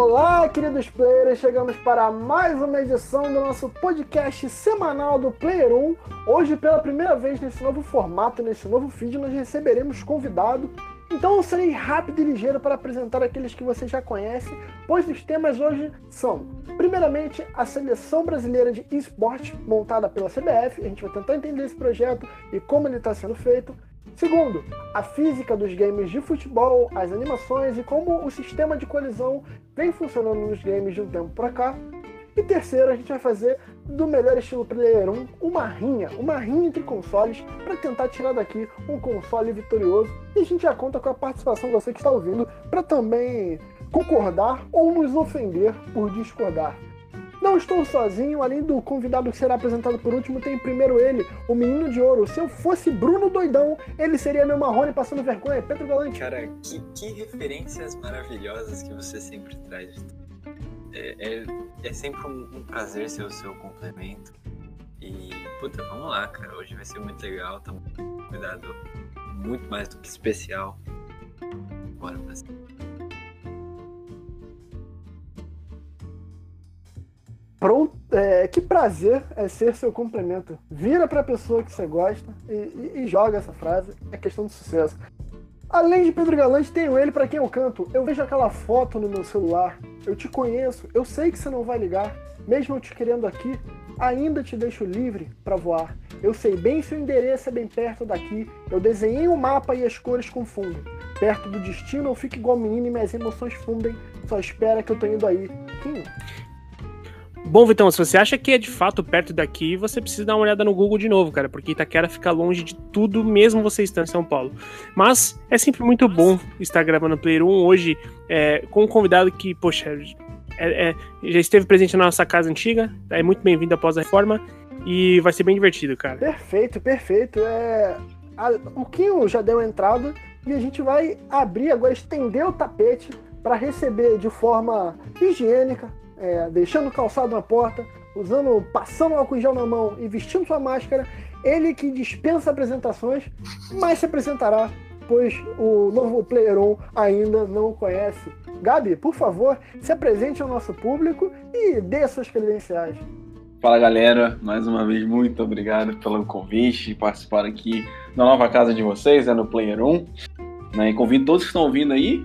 Olá, queridos players! Chegamos para mais uma edição do nosso podcast semanal do Player 1. Hoje, pela primeira vez nesse novo formato, nesse novo feed, nós receberemos convidado. Então eu serei rápido e ligeiro para apresentar aqueles que você já conhece, pois os temas hoje são, primeiramente, a seleção brasileira de esporte montada pela CBF. A gente vai tentar entender esse projeto e como ele está sendo feito. Segundo, a física dos games de futebol, as animações e como o sistema de colisão vem funcionando nos games de um tempo para cá. E terceiro, a gente vai fazer do melhor estilo Player 1 uma rinha, uma rinha entre consoles para tentar tirar daqui um console vitorioso. E a gente já conta com a participação de você que está ouvindo para também concordar ou nos ofender por discordar. Não estou sozinho, além do convidado que será apresentado por último, tem primeiro ele, o menino de ouro. Se eu fosse Bruno Doidão, ele seria meu Marrone passando vergonha, Pedro Galante. Cara, que, que referências maravilhosas que você sempre traz. É, é, é sempre um, um, prazer ser o seu complemento. E, puta, vamos lá, cara. Hoje vai ser muito legal. Tá um cuidado muito mais do que especial. Bora pra cima. Pronto, é, que prazer é ser seu complemento. Vira pra pessoa que você gosta e, e, e joga essa frase. É questão de sucesso. Além de Pedro Galante, tenho ele para quem eu canto. Eu vejo aquela foto no meu celular. Eu te conheço. Eu sei que você não vai ligar. Mesmo eu te querendo aqui, ainda te deixo livre para voar. Eu sei bem se o endereço é bem perto daqui. Eu desenhei o um mapa e as cores confundem. Perto do destino eu fico igual menino e minhas emoções fundem. Só espera que eu tô indo aí. Quem? Bom, Vitão, se você acha que é de fato perto daqui, você precisa dar uma olhada no Google de novo, cara, porque Itaquera fica longe de tudo, mesmo você estando em São Paulo. Mas é sempre muito bom estar gravando Player 1 hoje é, com um convidado que, poxa, é, é, já esteve presente na nossa casa antiga, é muito bem-vindo após a reforma e vai ser bem divertido, cara. Perfeito, perfeito. É, a, o Kinho já deu entrada e a gente vai abrir agora, estender o tapete para receber de forma higiênica, é, deixando o calçado na porta, usando, passando álcool em gel na mão e vestindo sua máscara, ele que dispensa apresentações, mas se apresentará, pois o novo Player On ainda não o conhece. Gabi, por favor, se apresente ao nosso público e dê suas credenciais. Fala galera, mais uma vez muito obrigado pelo convite, participar aqui da nova casa de vocês, né, no Player 1. Né, e convido todos que estão ouvindo aí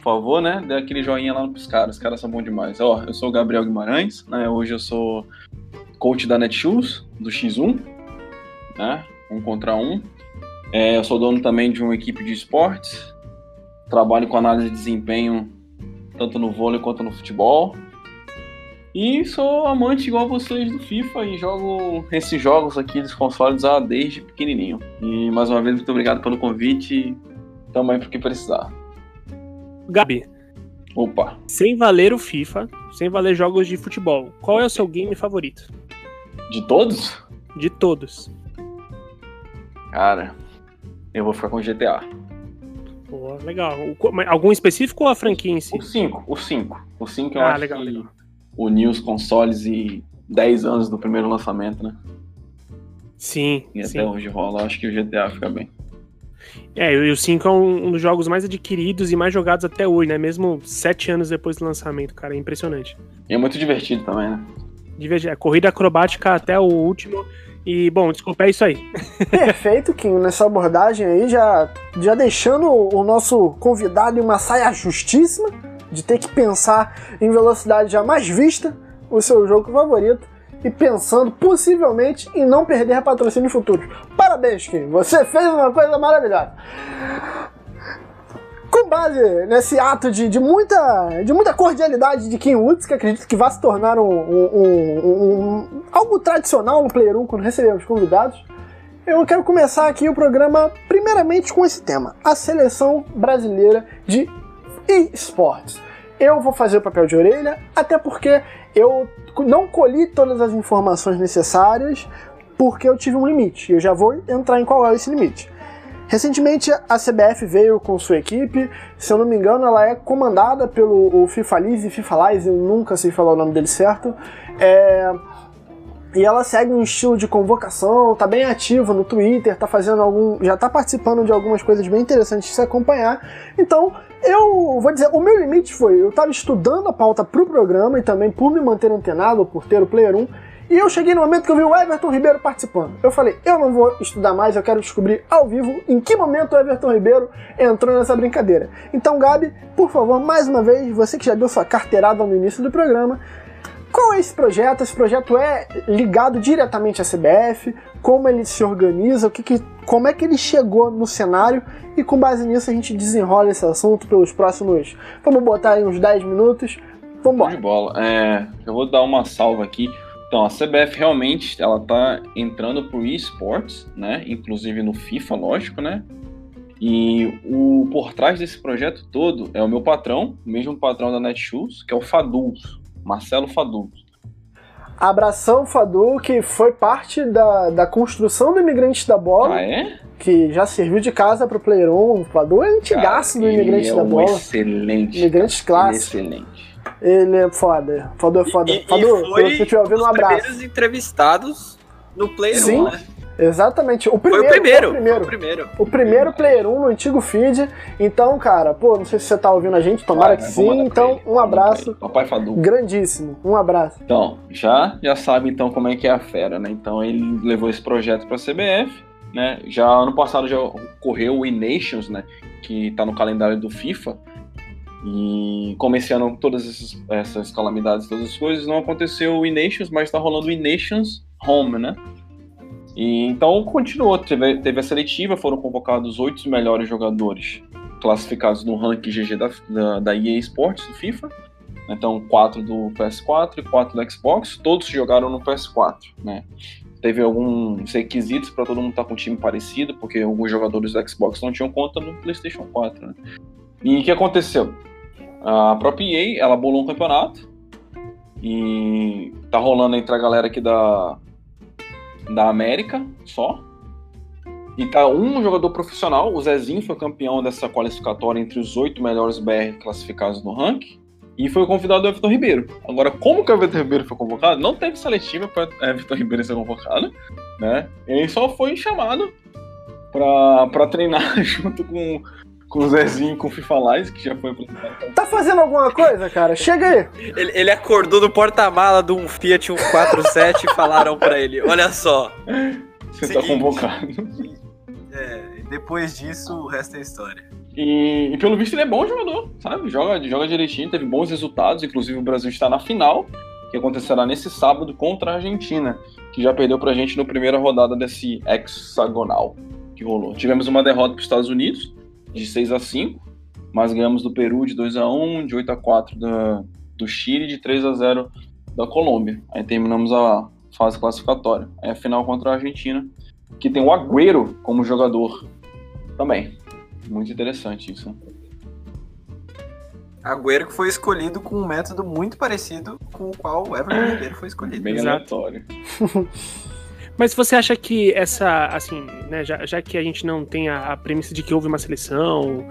por favor, né? Dê aquele joinha lá pros caras. Os caras são bons demais. Ó, eu sou o Gabriel Guimarães, né? Hoje eu sou coach da Netshoes, do X1, né? Um contra um. É, eu sou dono também de uma equipe de esportes. Trabalho com análise de desempenho tanto no vôlei quanto no futebol. E sou amante igual vocês do FIFA e jogo esses jogos aqui dos consoles ah, desde pequenininho. E mais uma vez, muito obrigado pelo convite. Tamo aí pro que precisar. Gabi. Opa. Sem valer o FIFA, sem valer jogos de futebol, qual é o seu game favorito? De todos? De todos. Cara, eu vou ficar com GTA. Pô, legal. Algum específico ou a franquia em si? O 5, o 5. O 5 eu ah, acho legal, que legal. uniu os consoles e 10 anos do primeiro lançamento, né? Sim. E sim. até hoje rola, acho que o GTA fica bem. É, e o 5 é um, um, dos jogos mais adquiridos e mais jogados até hoje, né? Mesmo sete anos depois do lançamento, cara. É impressionante. E é muito divertido também, né? Divertido. É, corrida acrobática até o último. E, bom, desculpa, é isso aí. Perfeito, Kim, nessa abordagem aí, já, já deixando o nosso convidado em uma saia justíssima, de ter que pensar em velocidade jamais vista, o seu jogo favorito e pensando possivelmente em não perder patrocínio futuro. Parabéns, Kim, você fez uma coisa maravilhosa. Com base nesse ato de, de, muita, de muita cordialidade de Kim Woods, que acredito que vai se tornar um, um, um algo tradicional no Player 1 quando recebemos convidados, eu quero começar aqui o programa primeiramente com esse tema: a seleção brasileira de esportes. Eu vou fazer o papel de orelha, até porque eu não colhi todas as informações necessárias porque eu tive um limite. Eu já vou entrar em qual é esse limite. Recentemente a CBF veio com sua equipe, se eu não me engano, ela é comandada pelo o FIFA Liz e FIFA Liz, eu nunca sei falar o nome dele certo. É... E ela segue um estilo de convocação, tá bem ativa no Twitter, tá fazendo algum. já tá participando de algumas coisas bem interessantes de se acompanhar. Então, eu vou dizer, o meu limite foi, eu tava estudando a pauta pro programa e também por me manter antenado, por ter o Player 1, e eu cheguei no momento que eu vi o Everton Ribeiro participando. Eu falei, eu não vou estudar mais, eu quero descobrir ao vivo em que momento o Everton Ribeiro entrou nessa brincadeira. Então, Gabi, por favor, mais uma vez, você que já deu sua carteirada no início do programa, qual é esse projeto? Esse projeto é ligado diretamente à CBF? Como ele se organiza? O que, que como é que ele chegou no cenário? E com base nisso a gente desenrola esse assunto pelos próximos. Vamos botar aí uns 10 minutos. Vamos embora. De bola. É, eu vou dar uma salva aqui. Então, a CBF realmente ela tá entrando pro esports, né? Inclusive no FIFA, lógico, né? E o por trás desse projeto todo é o meu patrão, o mesmo patrão da Netshoes, que é o Fadul. Marcelo Fadu. Abração Fadu, que foi parte da, da construção do Imigrante da Bola. Ah, é? Que já serviu de casa pro Player 1. O Fadu é antigaço do Imigrante é da um Bola. Excelente. Imigrantes clássicos. Excelente. Ele é foda. Fadu é foda. E, Fadu, e foi se você estiver ouvindo, um abraço. primeiros entrevistados no Player Sim. 1, né? Exatamente. O Foi primeiro. o primeiro. o primeiro. Foi o primeiro. O primeiro Player 1 no antigo feed. Então, cara, pô, não sei se você tá ouvindo a gente, tomara Vai, que vou sim. pra Então, um pra abraço. Papai Fadu. grandíssimo. Um abraço. Então, já, já sabe então como é que é a fera, né? Então ele levou esse projeto para a CBF, né? Já ano passado já ocorreu o E-Nations, né? Que tá no calendário do FIFA. E como esse ano todas essas, essas calamidades, todas as coisas, não aconteceu o E-Nations, mas tá rolando o E-Nations Home, né? E então continuou, teve, teve a seletiva, foram convocados oito melhores jogadores classificados no ranking GG da, da, da EA Sports, do FIFA. Então, quatro do PS4 e quatro do Xbox, todos jogaram no PS4, né? Teve alguns requisitos para todo mundo estar com um time parecido, porque alguns jogadores do Xbox não tinham conta no PlayStation 4, né? E o que aconteceu? A própria EA, ela bolou um campeonato e tá rolando entre a galera aqui da da América só. E tá um jogador profissional, o Zezinho foi campeão dessa qualificatória entre os oito melhores BR classificados no ranking. E foi o convidado do Everton Ribeiro. Agora, como que o Everton Ribeiro foi convocado? Não teve seletiva para Everton Ribeiro ser convocado, né? Ele só foi chamado para treinar junto com, com o Zezinho com o FIFA Live, que já foi apresentado. Tá fazendo alguma coisa, cara? Chega aí. Ele, ele acordou no porta-mala de um Fiat 147 e falaram pra ele: Olha só. Você tá Seguinte. convocado. É, depois disso, o resto é história. E, e pelo visto ele é bom jogador, sabe? Joga, joga direitinho, teve bons resultados. Inclusive o Brasil está na final, que acontecerá nesse sábado contra a Argentina, que já perdeu pra gente na primeira rodada desse hexagonal que rolou. Tivemos uma derrota para os Estados Unidos, de 6 a 5 mas ganhamos do Peru de 2 a 1 de 8 a 4 da, do Chile, de 3 a 0 da Colômbia. Aí terminamos a fase classificatória. Aí a final contra a Argentina, que tem o Agüero como jogador também. Muito interessante isso. Agüero que foi escolhido com um método muito parecido com o qual o Everton Ribeiro foi escolhido. Bem aleatório. Mas você acha que essa, assim, né, já, já que a gente não tem a, a premissa de que houve uma seleção,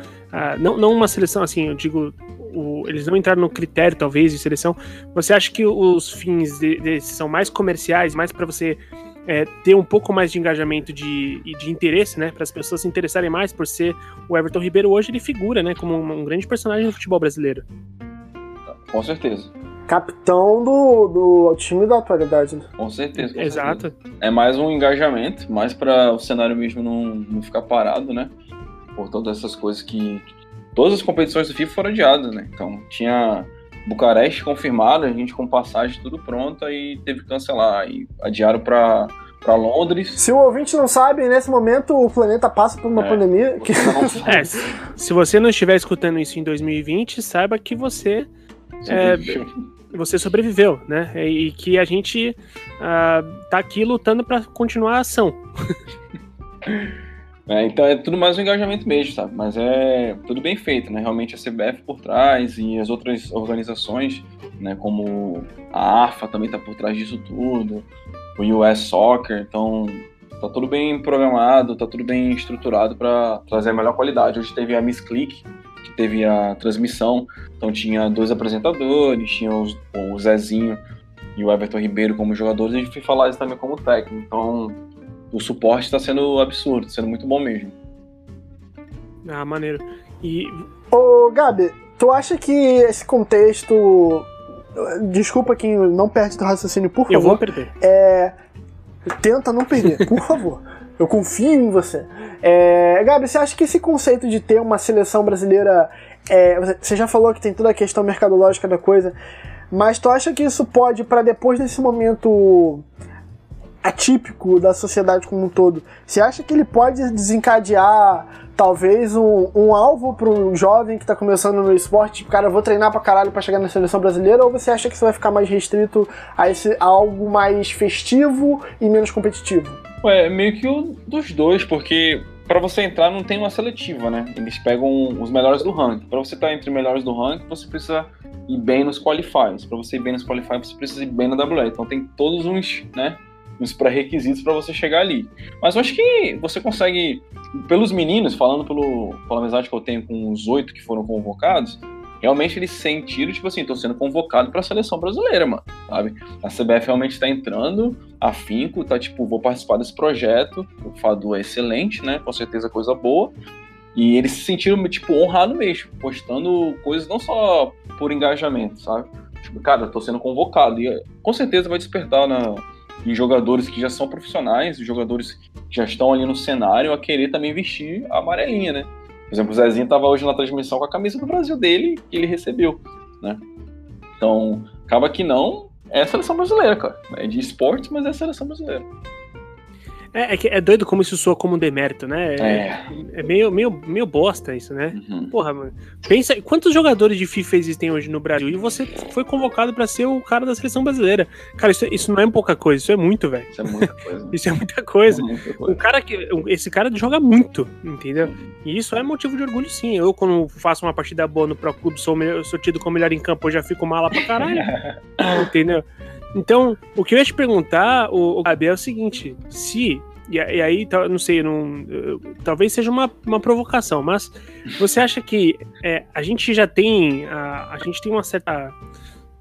não, não uma seleção, assim, eu digo, o- eles não entraram no critério, talvez, de seleção, você acha que os fins de- desses são mais comerciais, mais para você é, ter um pouco mais de engajamento de, e de interesse, né, para as pessoas se interessarem mais por ser o Everton Ribeiro hoje, ele figura, né, como um, um grande personagem do futebol brasileiro. Com certeza. Capitão do, do time da atualidade. né? Com certeza. com Exato. certeza. É mais um engajamento, mais para o cenário mesmo não, não ficar parado, né? Por todas essas coisas que. Todas as competições do FIFA foram adiadas, né? Então tinha Bucareste confirmado, a gente com passagem tudo pronta e teve que cancelar. E adiaram para Londres. Se o ouvinte não sabe, nesse momento o planeta passa por uma É. pandemia. Que... É, se se você não estiver escutando isso em 2020, saiba que você É, você sobreviveu, né? E, que a gente ah, tá aqui lutando para continuar a ação. É, então é tudo mais um engajamento mesmo, sabe? Mas é tudo bem feito, né? Realmente a CBF por trás e as outras organizações, né? Como a AFA também tá por trás disso tudo, o US Soccer, então tá tudo bem programado, tá tudo bem estruturado para trazer a melhor qualidade. Hoje teve a Miss Click, que teve a transmissão, então tinha dois apresentadores, tinha os- o Zezinho e o Everton Ribeiro como jogadores, e o FIFA Live também como técnico. Então, o suporte está sendo absurdo, sendo muito bom mesmo. Ah, maneiro. E. Ô, Gabi, tu acha que esse contexto. Desculpa quem não perde do raciocínio, por favor. Eu vou perder. É. Tenta não perder, por favor. Eu confio em você. É, Gabi, você acha que esse conceito de ter uma seleção brasileira. É, você já falou que tem toda a questão mercadológica da coisa, mas tu acha que isso pode, para depois desse momento atípico da sociedade como um todo, você acha que ele pode desencadear talvez um, um alvo para um jovem que está começando no esporte, tipo, cara, eu vou treinar pra caralho pra chegar na seleção brasileira, ou você acha que isso vai ficar mais restrito a, esse, a algo mais festivo e menos competitivo? É meio que o dos dois, porque para você entrar não tem uma seletiva, né? Eles pegam os melhores do ranking. Para você estar entre os melhores do ranking, você precisa ir bem nos qualifiers. Para você ir bem nos qualifiers, você precisa ir bem na WE. Então tem todos uns, né, uns pré-requisitos para você chegar ali. Mas eu acho que você consegue, pelos meninos, falando pelo, pela amizade que eu tenho com os oito que foram convocados, realmente eles sentiram, tipo assim, estão sendo convocados para a seleção brasileira, mano, sabe? A CBF realmente está entrando, afinco, tá tipo, vou participar desse projeto, o Fadu é excelente, né? Com certeza coisa boa. E eles se sentiram, tipo, honrados mesmo, postando coisas não só por engajamento, sabe? Tipo, cara, tô sendo convocado. E com certeza vai despertar na, em jogadores que já são profissionais, jogadores que já estão ali no cenário, a querer também vestir a amarelinha, né? Por exemplo, o Zezinho estava hoje na transmissão com a camisa do Brasil dele que ele recebeu, né? Então, acaba que não, é a seleção brasileira, cara. É de esportes, mas é a seleção brasileira. É, é, é, doido como isso soa como um demérito, né? É, é. é meio, meio, meio bosta isso, né? Uhum. Porra, mano. Pensa, quantos jogadores de FIFA existem hoje no Brasil? E você foi convocado para ser o cara da seleção brasileira. Cara, isso, isso não é pouca coisa, isso é muito, velho. Isso é muita coisa. isso é muita coisa. É muita coisa. O cara que, esse cara joga muito, entendeu? E isso é motivo de orgulho, sim. Eu, quando faço uma partida boa no Pro Clube, sou, sou tido como melhor em campo, eu já fico mala pra caralho. entendeu? Então, o que eu ia te perguntar, o, o Gabi, é o seguinte: se. E, aí, não sei, não, talvez seja uma, uma provocação, mas você acha que é, a gente já tem. A, a gente tem uma certa.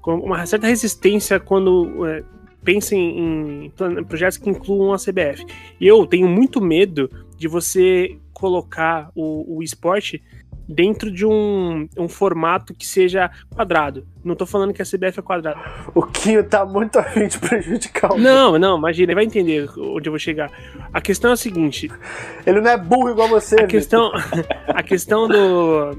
Uma certa resistência quando é, pensa em, em projetos que incluam a CBF. E eu tenho muito medo de você colocar o, o esporte dentro de um, um formato que seja quadrado. Não tô falando que a CBF é quadrada. O Quinho tá muito afim de prejudicar o Não, não, imagina, ele vai entender onde eu vou chegar. A questão é a seguinte. Ele não é burro igual você, A questão, a questão do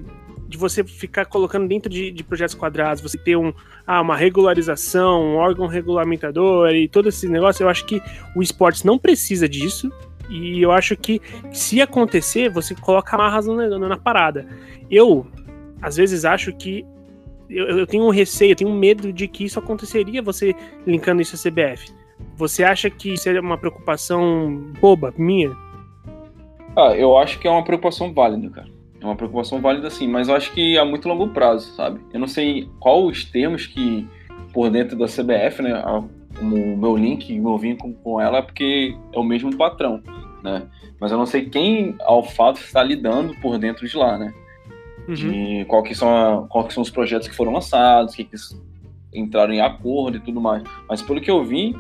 de você ficar colocando dentro de, de, projetos quadrados, você ter um, ah, uma regularização, um órgão regulamentador e todo esse negócio, eu acho que o esportes não precisa disso. E eu acho que se acontecer, você coloca amarras na, na parada. Eu, às vezes, acho que eu, eu, tenho um receio, eu tenho um medo de que isso aconteceria, você linkando isso à CBF. Você acha que seria uma preocupação boba, minha? Ah, eu acho que é uma preocupação válida, cara. É uma preocupação válida sim, mas eu acho que a muito longo prazo, sabe? Eu não sei qual os termos que, por dentro da CBF, né, o meu link, meu vínculo com ela, é porque é o mesmo patrão, né? Mas eu não sei quem, ao fato, está lidando por dentro de lá, né? Uhum. De qual que, são a, qual que são os projetos que foram lançados, que, que entraram em acordo e tudo mais. Mas pelo que eu vi,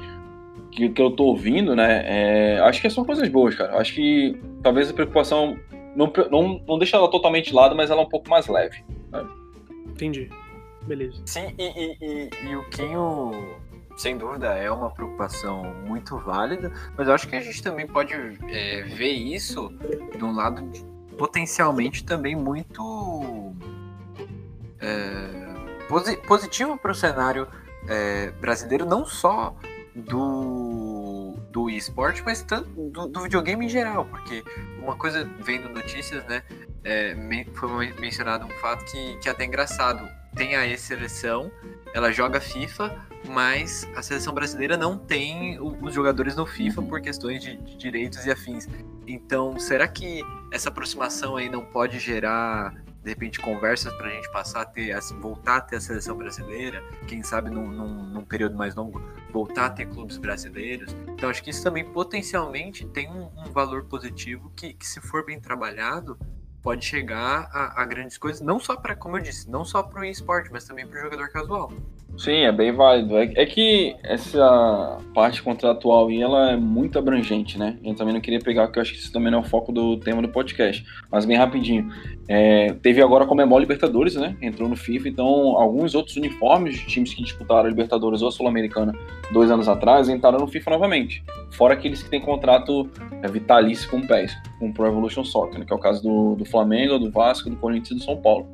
que, que eu tô ouvindo, né, é, acho que são coisas boas, cara. Acho que talvez a preocupação não, não, não deixa ela totalmente de lado, mas ela é um pouco mais leve. Né? Entendi. Beleza. Sim, e, e, e, e o Quinho sem dúvida é uma preocupação muito válida, mas eu acho que a gente também pode é, ver isso de um lado de, potencialmente também muito é, posi positivo para o cenário é, brasileiro, não só do, do esporte, mas tanto do, do, videogame em geral, porque uma coisa vendo notícias, né, é, foi mencionado um fato que, que é até engraçado. Tem a E-seleção, ela joga FIFA, mas a seleção brasileira não tem os jogadores no FIFA por questões de, de direitos e afins. Então, será que essa aproximação aí não pode gerar de repente conversas para a gente passar a ter, voltar a ter a seleção brasileira, quem sabe num, num, num, período mais longo voltar a ter clubes brasileiros. Então acho que isso também potencialmente tem um, um valor positivo que, que, se for bem trabalhado, pode chegar a, a grandes coisas, não só para, como eu disse, não só para o esporte, mas também para o jogador casual. Sim, é bem válido. É, é, que essa parte contratual aí, ela é muito abrangente, né? Eu também não queria pegar, porque eu acho que isso também não é o foco do tema do podcast. Mas bem rapidinho. É, teve agora a Comembol Libertadores, né? Entrou no FIFA, então alguns outros uniformes de times que disputaram a Libertadores ou a Sul-Americana dois anos atrás entraram no FIFA novamente. Fora aqueles que têm contrato é, vitalício com o PES, com o Pro Evolution Soccer, né? que é o caso do, do Flamengo, do Vasco, do Corinthians e do São Paulo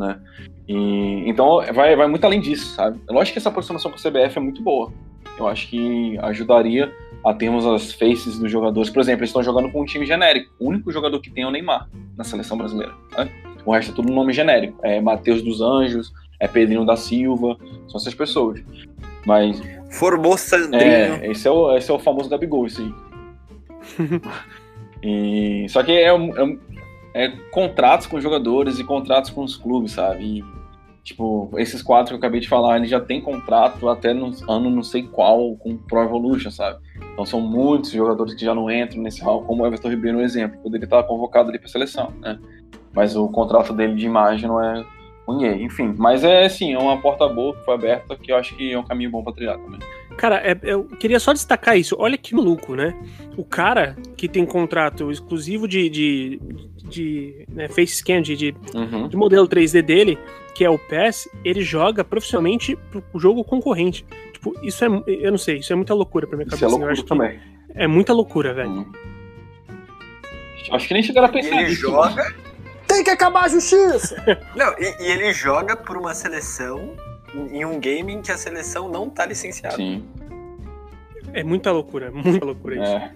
né? E, então vai, vai muito além disso, sabe? É lógico que essa aproximação com a CBF é muito boa. Eu acho que ajudaria a termos as faces dos jogadores. Por exemplo, eles estão jogando com um time genérico. O único jogador que tem é o Neymar na seleção brasileira. Né? O resto é tudo nome genérico. É Matheus dos Anjos, é Pedrinho da Silva, são essas pessoas. Mas. Formou Sandrinho. É, esse é o, esse é o famoso Gabigol, isso aí. e, só que é, é, é, contratos com jogadores e contratos com os clubes, sabe? E, tipo, esses quatro que eu acabei de falar, eles já têm contrato até no ano não sei qual com Pro Evolution, sabe? Então são muitos jogadores que já não entram nesse hall, como o Everton Ribeiro, um exemplo. Poderia estar convocado ali para seleção, né? Mas o contrato dele de imagem não é EA, enfim. Mas é, assim, é uma porta boa que foi aberta que eu acho que é um caminho bom para trilhar também. Cara, é, eu queria só destacar isso. Olha que maluco, né? O cara que tem contrato exclusivo de, de, de né, face scan, de, de, uhum. de, modelo 3D dele, que é o PES, ele joga profissionalmente pro jogo concorrente. Tipo, isso é. Eu não sei, isso é muita loucura pra minha cabeça. Isso é loucura também. É muita loucura, velho. Uhum. Acho que nem chegaram a pensar Ele nisso, joga. Né? Tem que acabar a justiça! não, e, e ele joga por uma seleção em um game em que a seleção não tá licenciada. Sim. É muita loucura, muita loucura isso. É.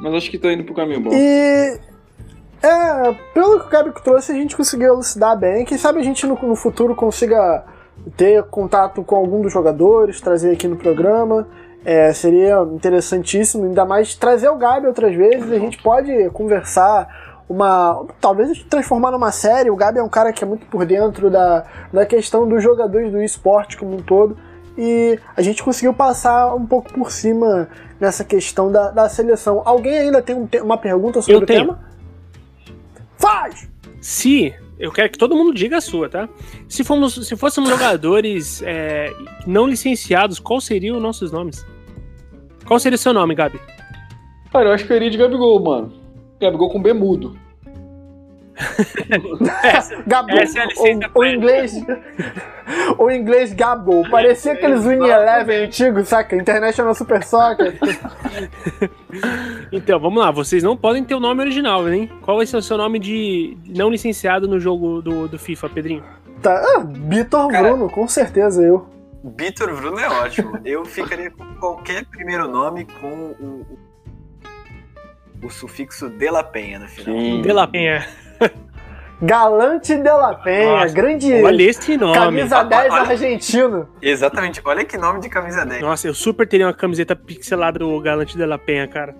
Mas acho que tá indo pro caminho bom. E. É, pelo que o Gabi trouxe, a gente conseguiu elucidar bem. Quem sabe a gente no, no futuro consiga ter contato com algum dos jogadores, trazer aqui no programa. É, seria interessantíssimo, ainda mais trazer o Gabi outras vezes. A gente pode conversar uma. Talvez transformar numa série. O Gabi é um cara que é muito por dentro da, da questão dos jogadores do esporte como um todo. E a gente conseguiu passar um pouco por cima nessa questão da, da seleção. Alguém ainda tem um, uma pergunta sobre Eu o tenho. tema? Faz! Se eu quero que todo mundo diga a sua, tá? Se, fomos, se fôssemos jogadores é, não licenciados, qual seriam os nossos nomes? Qual seria o seu nome, Gabi? Cara, eu acho que eu iria de Gabigol, mano. Gabigol com B mudo. Gabo, Essa é a licença o, o inglês, o inglês Gabo, parecia aqueles Win Eleven antigos, saca? International Super Soccer. então, vamos lá, vocês não podem ter o nome original, hein? Qual vai ser o seu nome de não licenciado no jogo do, do FIFA, Pedrinho? Tá, ah, Vitor Bruno, com certeza eu. Vitor Bruno é ótimo. Eu ficaria com qualquer primeiro nome com o, o sufixo de la Penha no final. Sim. De la Penha. Galante de la Penha, Nossa, grande. Olha esse nome. Camisa 10 olha, argentino. Exatamente, olha que nome de camisa 10. Nossa, eu super teria uma camiseta pixelada do Galante de la Penha, cara.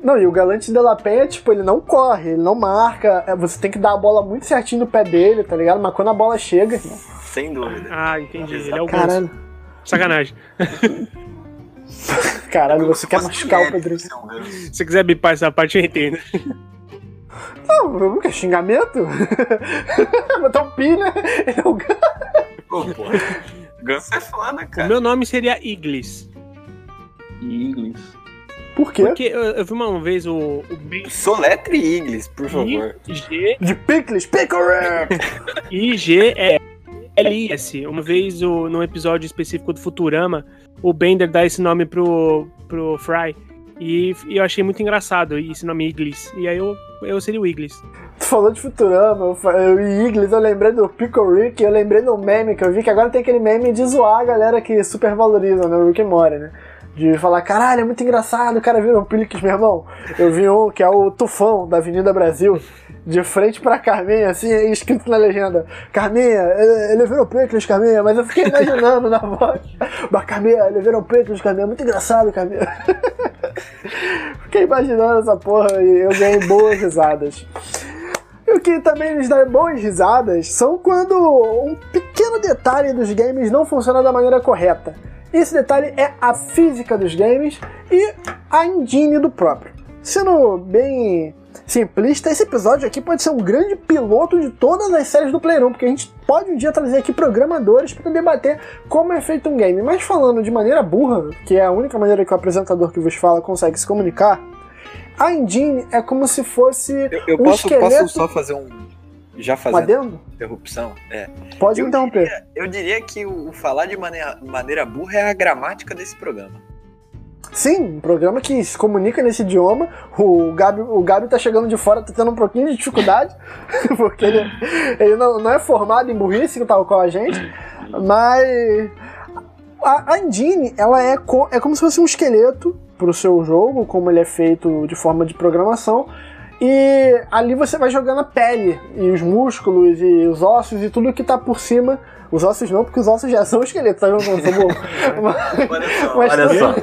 Não, e o Galante de la Penha, tipo, ele não corre, ele não marca. É, você tem que dar a bola muito certinho no pé dele, tá ligado? Mas quando a bola chega. Sem dúvida. Ah, entendi. Ele é o Caralho. Sacanagem. Caralho, você quer machucar o Pedrinho. Se você quiser bipar essa parte, eu entendo. Não, que xingamento? Botar um pi, né? Ele é o Pô, pô. Ganso é foda, cara. O meu nome seria Iglis. Iglis. Por quê? Porque eu, eu vi uma vez o. o ben... Soletre Iglis, por favor. I-G. De Pickles, Pickle I-G é. LS. Uma vez, o, num episódio específico do Futurama, o Bender dá esse nome pro, pro Fry. E, e, eu achei muito engraçado esse nome Iglis. E aí eu, eu seria o Iglis. Tu falou de Futurama, eu, Iglis, eu lembrei do Pickle Rick, eu lembrei do meme que eu vi, que agora tem aquele meme de zoar a galera que super valoriza, né? O Rick Morty, né? De falar, caralho, é muito engraçado, o cara vira um Pickles, meu irmão. Eu vi um que é o Tufão, da Avenida Brasil de frente pra Carminha, assim, escrito na legenda: Carminha, ele virou Pecos, Carminha, mas eu fiquei imaginando na voz: Mas Carminha, ele virou Pecos, Carminha, muito engraçado, Carminha. fiquei imaginando essa porra e eu ganhei boas risadas. E o que também nos dá boas risadas são quando um pequeno detalhe dos games não funciona da maneira correta. Esse detalhe é a física dos games e a engine do próprio. Sendo bem simplista, esse episódio aqui pode ser um grande piloto de todas as séries do Playrun, porque a gente pode um dia trazer aqui programadores para debater como é feito um game. Mas falando de maneira burra, que é a única maneira que o apresentador que vos fala consegue se comunicar, a engine é como se fosse Eu, eu um posso, esqueleto... posso só fazer um. Já fazendo interrupção? É. Pode Eu eu diria que o, falar de maneira, maneira burra é a gramática desse programa. Sim, um programa que se comunica nesse idioma. O Gabi, o Gabi tá chegando de fora, tá tendo um pouquinho de dificuldade, porque ele, ele não, não é formado em burrice, tal qual a gente, mas a, a engine, ela é, co- é como se fosse um esqueleto pro seu jogo, como ele é feito de forma de programação, e ali você vai jogando a pele, e os músculos, e os ossos, e tudo que tá por cima. Os ossos não, porque os ossos já são esqueletos, tá sou bom? Mas- Olha só. mas Olha só.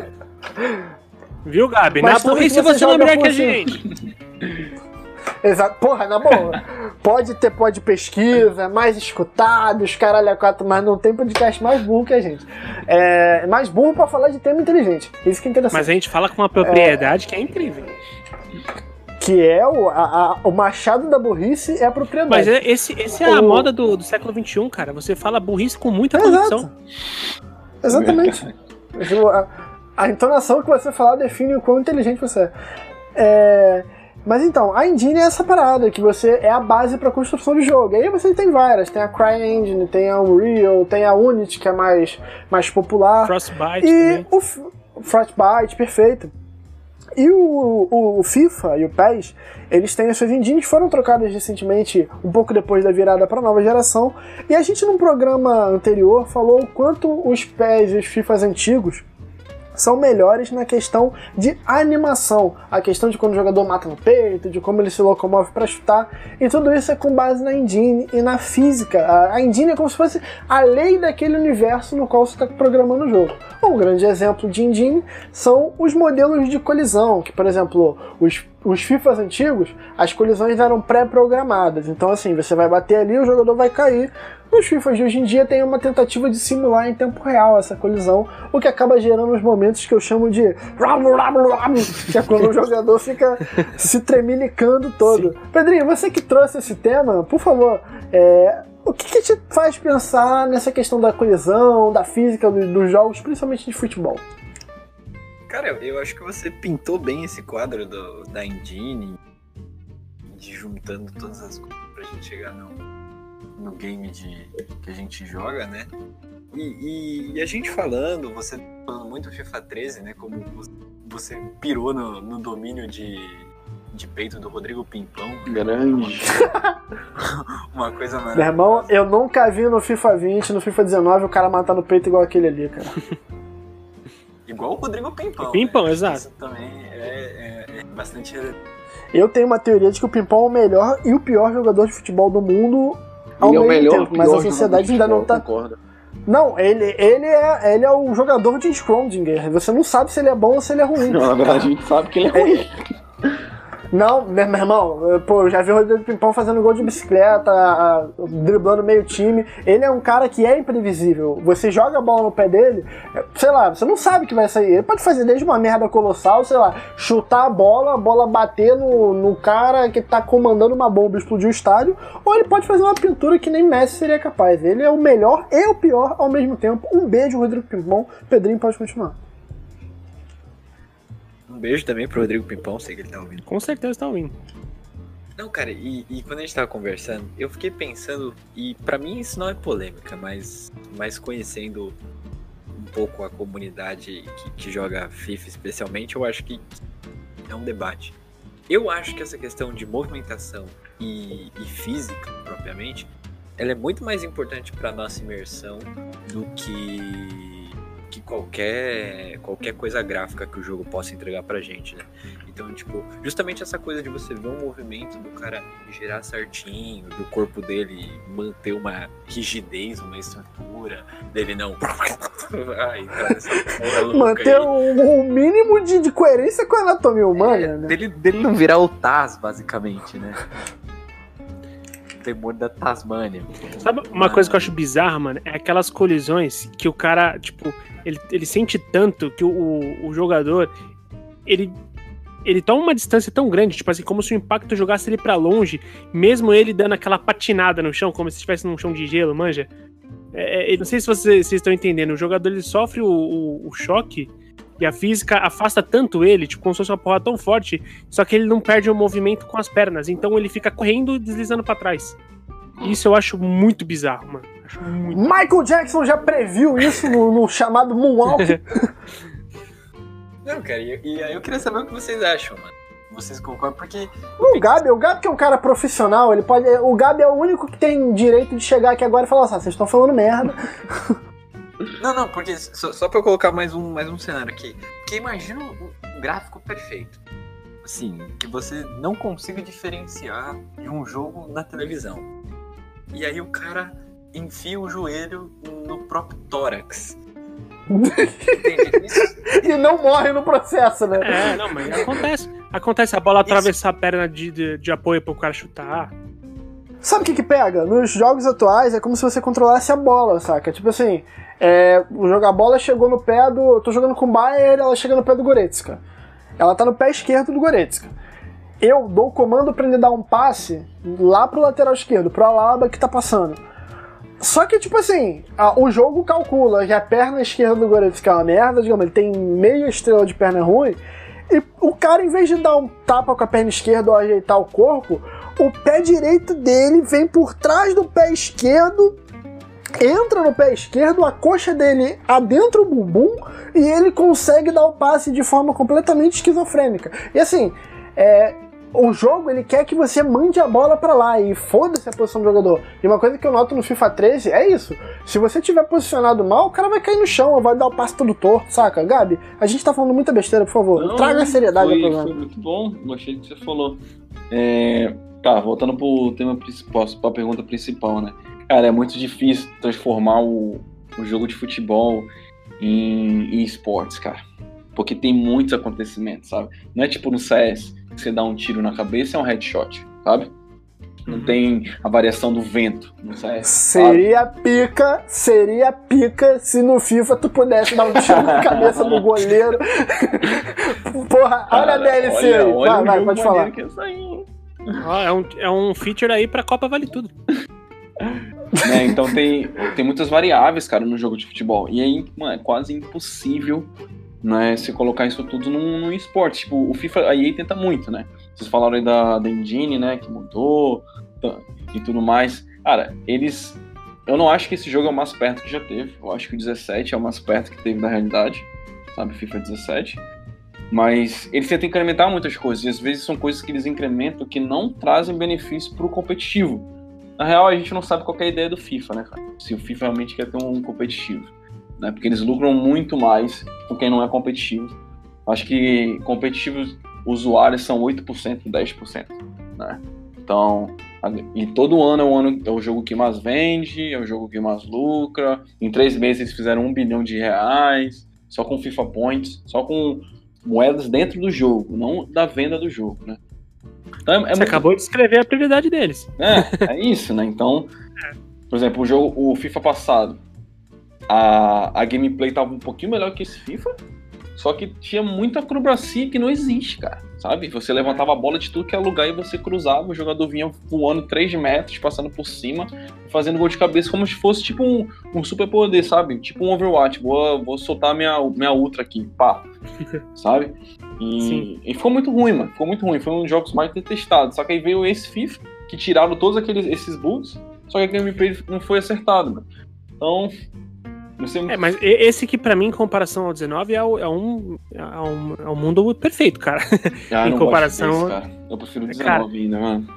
Viu, Gabi? Mas Na burrice que você você não é melhor que a gente. Exato. Porra, na boa. pode ter pode pesquisa, mais escutados, caralho, a quatro, mas não tem podcast mais burro que a gente. É mais burro pra falar de tema inteligente. Isso que é interessante. Mas a gente fala com uma propriedade que é incrível. Que é o, a- a- o machado da burrice é a propriedade. Mas é- esse, esse é a O- moda do, do século XXI, cara. Você fala burrice com muita convicção. Exatamente. A, a entonação que você falar define o quão inteligente você é. É, Mas então, a engine é essa parada, que você é a base para construção de jogo. E aí você tem várias, tem a CryEngine, tem a Unreal, tem a Unity, que é mais, mais popular. Frostbite E também. o, F- o Frostbite, perfeito. E o, o, FIFA e o PES, eles têm as suas que foram trocadas recentemente, um pouco depois da virada para a nova geração. E a gente, num programa anterior, falou o quanto os PES e os FIFAs antigos são melhores na questão de animação, a questão de quando o jogador mata no peito, de como ele se locomove para chutar, e tudo isso é com base na engine e na física. A engine é como se fosse a lei daquele universo no qual você está programando o jogo. Um grande exemplo de engine são os modelos de colisão, que, por exemplo, os, os FIFAs antigos, as colisões eram pré-programadas. Então, assim, você vai bater ali, o jogador vai cair. Os FIFAs de hoje em dia tem uma tentativa de simular em tempo real essa colisão, o que acaba gerando os momentos que eu chamo de que é quando o jogador fica se tremilicando todo. Pedrinho, você que trouxe esse tema, por favor, é, o que, que te faz pensar nessa questão da colisão, da física do- dos jogos, principalmente de futebol? Cara, eu- acho que você pintou bem esse quadro do- da engine, de juntando todas as coisas pra gente chegar no, no game de, que a gente joga, né? E, e- e a gente falando, você falando muito FIFA 13, né? Como você, pirou no, no domínio de, de peito do Rodrigo Pimpão. Grande. Uma coisa Meu maravilhosa. irmão, eu nunca vi no FIFA 20, no FIFA 19, o cara matar no peito igual aquele ali, cara. Igual o Rodrigo Pimpão. Pimpão, né? exato. Isso também é, é- é bastante. Eu tenho uma teoria de que o Pimpão é o melhor e o pior jogador de futebol do mundo ao Ele é o mesmo melhor, tempo, mas a sociedade ainda não tá. futebol, concordo. Não, ele, ele, é, ele é o jogador de Schrödinger. Você não sabe se ele é bom ou se ele é ruim. Não, na verdade a gente sabe que ele é ruim. Não, meu, meu irmão, pô, já vi o Rodrigo Pimpão fazendo gol de bicicleta, driblando meio time. Ele é um cara que é imprevisível. Você joga a bola no pé dele, é, sei lá, você não sabe o que vai sair. Ele pode fazer desde uma merda colossal, sei lá, chutar a bola, a bola bater no, no cara que tá comandando uma bomba e explodir o estádio, ou ele pode fazer uma pintura que nem Messi seria capaz. Ele é o melhor e o pior ao mesmo tempo. Um beijo, Rodrigo Pimpão. Pedrinho pode continuar. Um beijo também pro Rodrigo Pimpão, sei que ele tá ouvindo. Com certeza tá ouvindo. Não, cara, e, e quando a gente tava conversando, eu fiquei pensando, e pra mim isso não é polêmica, mas, mas conhecendo um pouco a comunidade que, que joga FIFA especialmente, eu acho que é um debate. Eu acho que essa questão de movimentação e, e física, propriamente, ela é muito mais importante pra nossa imersão do que, que qualquer, qualquer coisa gráfica que o jogo possa entregar pra gente, né? Então, tipo, justamente essa coisa de você ver um movimento do cara girar certinho, do corpo dele manter uma rigidez, uma estrutura, dele não. Ai, louca Manter o, o mínimo de, de coerência com a anatomia humana, É, né? dele, dele não virar o Taz, basicamente, né? O temor da Tasmânia. Sabe uma coisa que eu acho bizarra, mano? É aquelas colisões que o cara, tipo, ele, ele sente tanto que o, o, o jogador, ele ele toma uma distância tão grande, tipo assim, como se o impacto jogasse ele para longe, mesmo ele dando aquela patinada no chão, como se estivesse num chão de gelo, manja. É, é, não sei se vocês, vocês, estão entendendo, o jogador ele sofre o, o, o, choque e a física afasta tanto ele, tipo, como se fosse uma porra tão forte, só que ele não perde o movimento com as pernas, então ele fica correndo deslizando para trás. Isso eu acho muito bizarro, mano. Muito... Michael Jackson já previu isso no, no chamado Moonwalk. Não, cara, e, e aí eu queria saber o que vocês acham, mano. Vocês concordam? Porque. O Gabi, o Gabi que é um cara profissional, ele pode. O Gabi é o único que tem direito de chegar aqui agora e falar assim, vocês estão falando merda. Não, não, porque só, só pra eu colocar mais um, mais um cenário aqui. Porque imagina um gráfico perfeito. Assim, que você não consiga diferenciar de um jogo na televisão. E aí o cara enfia o joelho no próprio tórax e não morre no processo, né? É, não, mas acontece. Acontece a bola Isso. atravessar a perna de, de, de apoio pro cara chutar. Sabe o que que pega? Nos jogos atuais é como se você controlasse a bola, saca? Tipo assim, é, jogar bola chegou no pé do. Eu tô jogando com o Bayer, ela chega no pé do Goretzka. Ela tá no pé esquerdo do Goretzka. Eu dou o comando para ele dar um passe lá pro lateral esquerdo, pro Alaba que tá passando. Só que, tipo assim, a, o jogo calcula que a perna esquerda do Goretzka é uma merda, digamos, ele tem meia estrela de perna ruim, e o cara, em vez de dar um tapa com a perna esquerda ou ajeitar o corpo, o pé direito dele vem por trás do pé esquerdo, entra no pé esquerdo, a coxa dele adentra o bumbum e ele consegue dar o passe de forma completamente esquizofrênica. E assim, é, o jogo ele quer que você mande a bola para lá e foda-se a posição do jogador. E uma coisa que eu noto no FIFA 13 é isso. Se você tiver posicionado mal, o cara vai cair no chão ou vai dar o passe todo torto, saca? Gabi, a gente tá falando muita besteira, por favor. Não, Traga a seriedade foi, ao programa. Foi muito bom, gostei do que você falou. É, tá, voltando pro tema principal, pra pergunta principal, né? Cara, é muito difícil transformar o, o jogo de futebol em, em esportes, cara. Porque tem muitos acontecimentos, sabe? Não é tipo no CS você dá um tiro na cabeça é um headshot, sabe? Não uhum. tem a variação do vento. Sei, seria sabe? pica, seria pica se no FIFA tu pudesse dar um tiro na cabeça do goleiro. Porra, Cara, olha a DLC olha, aí. Olha vai, vai, pode falar. Ah, é, um, é um feature aí pra Copa Vale Tudo. né, então tem, tem muitas variáveis, cara, no jogo de futebol. E aí, mano, é quase impossível né, se colocar isso tudo num, num esporte. Tipo, o FIFA, a EA tenta muito, né? Vocês falaram aí da, da engine, né, que mudou e tudo mais. Cara, eles... Eu não acho que esse jogo é o mais perto que já teve. Eu acho que o 17 é o mais perto que teve da realidade, sabe? FIFA 17. Mas eles tentam incrementar muitas coisas, e às vezes são coisas que eles incrementam que não trazem benefício para o competitivo. Na real, a gente não sabe qual é a ideia do FIFA, né, cara? Se o FIFA realmente quer ter um competitivo né? Porque eles lucram muito mais com quem não é competitivo. Acho que competitivos usuários são 8%, 10%, né? Então, e todo ano é o, ano, é o jogo que mais vende, é o jogo que mais lucra. Em três meses eles fizeram um bilhão de reais, só com FIFA Points, só com moedas dentro do jogo, não da venda do jogo, né? Então, é, é Você muito... acabou de escrever a prioridade deles. É, é isso, né? Então, por exemplo, o jogo, o FIFA passado, a, a gameplay tava um pouquinho melhor que esse FIFA, só que tinha muita acrobacia que não existe, cara. Sabe? Você levantava a bola de tudo que é lugar e você cruzava, o jogador vinha voando 3 metros, passando por cima, fazendo gol de cabeça como se fosse tipo um, um super poder, sabe? Tipo um Overwatch. Vou, vou soltar minha, minha Ultra aqui, pá. sabe? E, e, ficou muito ruim, mano. Ficou muito ruim. Foi um dos jogos mais detestados. Só que aí veio esse FIFA, que tiraram todos aqueles, esses bugs, só que a gameplay não foi acertado, mano. Então, é, mas esse que para mim, em comparação ao 19, é, o, é, um, é, um, é um mundo perfeito, cara. Ah, em comparação. Desse, cara. Eu prefiro o 19 cara, ainda, mano.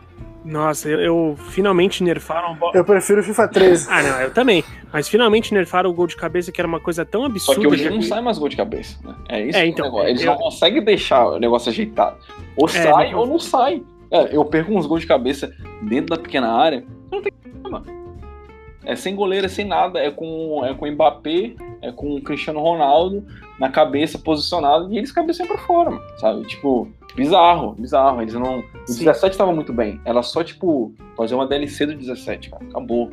Nossa, eu, eu, finalmente nerfaram. Eu prefiro o FIFA 13. ah, não, eu também. Mas finalmente nerfaram o gol de cabeça, que era uma coisa tão absurda. Só que hoje não sai mais gol de cabeça, né? É isso é, então, Eles eu... não conseguem deixar o negócio ajeitado. Ou é, sai não... ou não sai. É, eu perco uns gols de cabeça dentro da pequena área. Não tem problema. É sem goleiro, é sem nada. É com, é com Mbappé, é com o Cristiano Ronaldo na cabeça, posicionado, e eles cabeceam pra fora, sabe? Tipo, bizarro, bizarro. Eles não. O Sim. 17 tava muito bem. Ela só, tipo, fazer uma DLC do 17, cara. Acabou.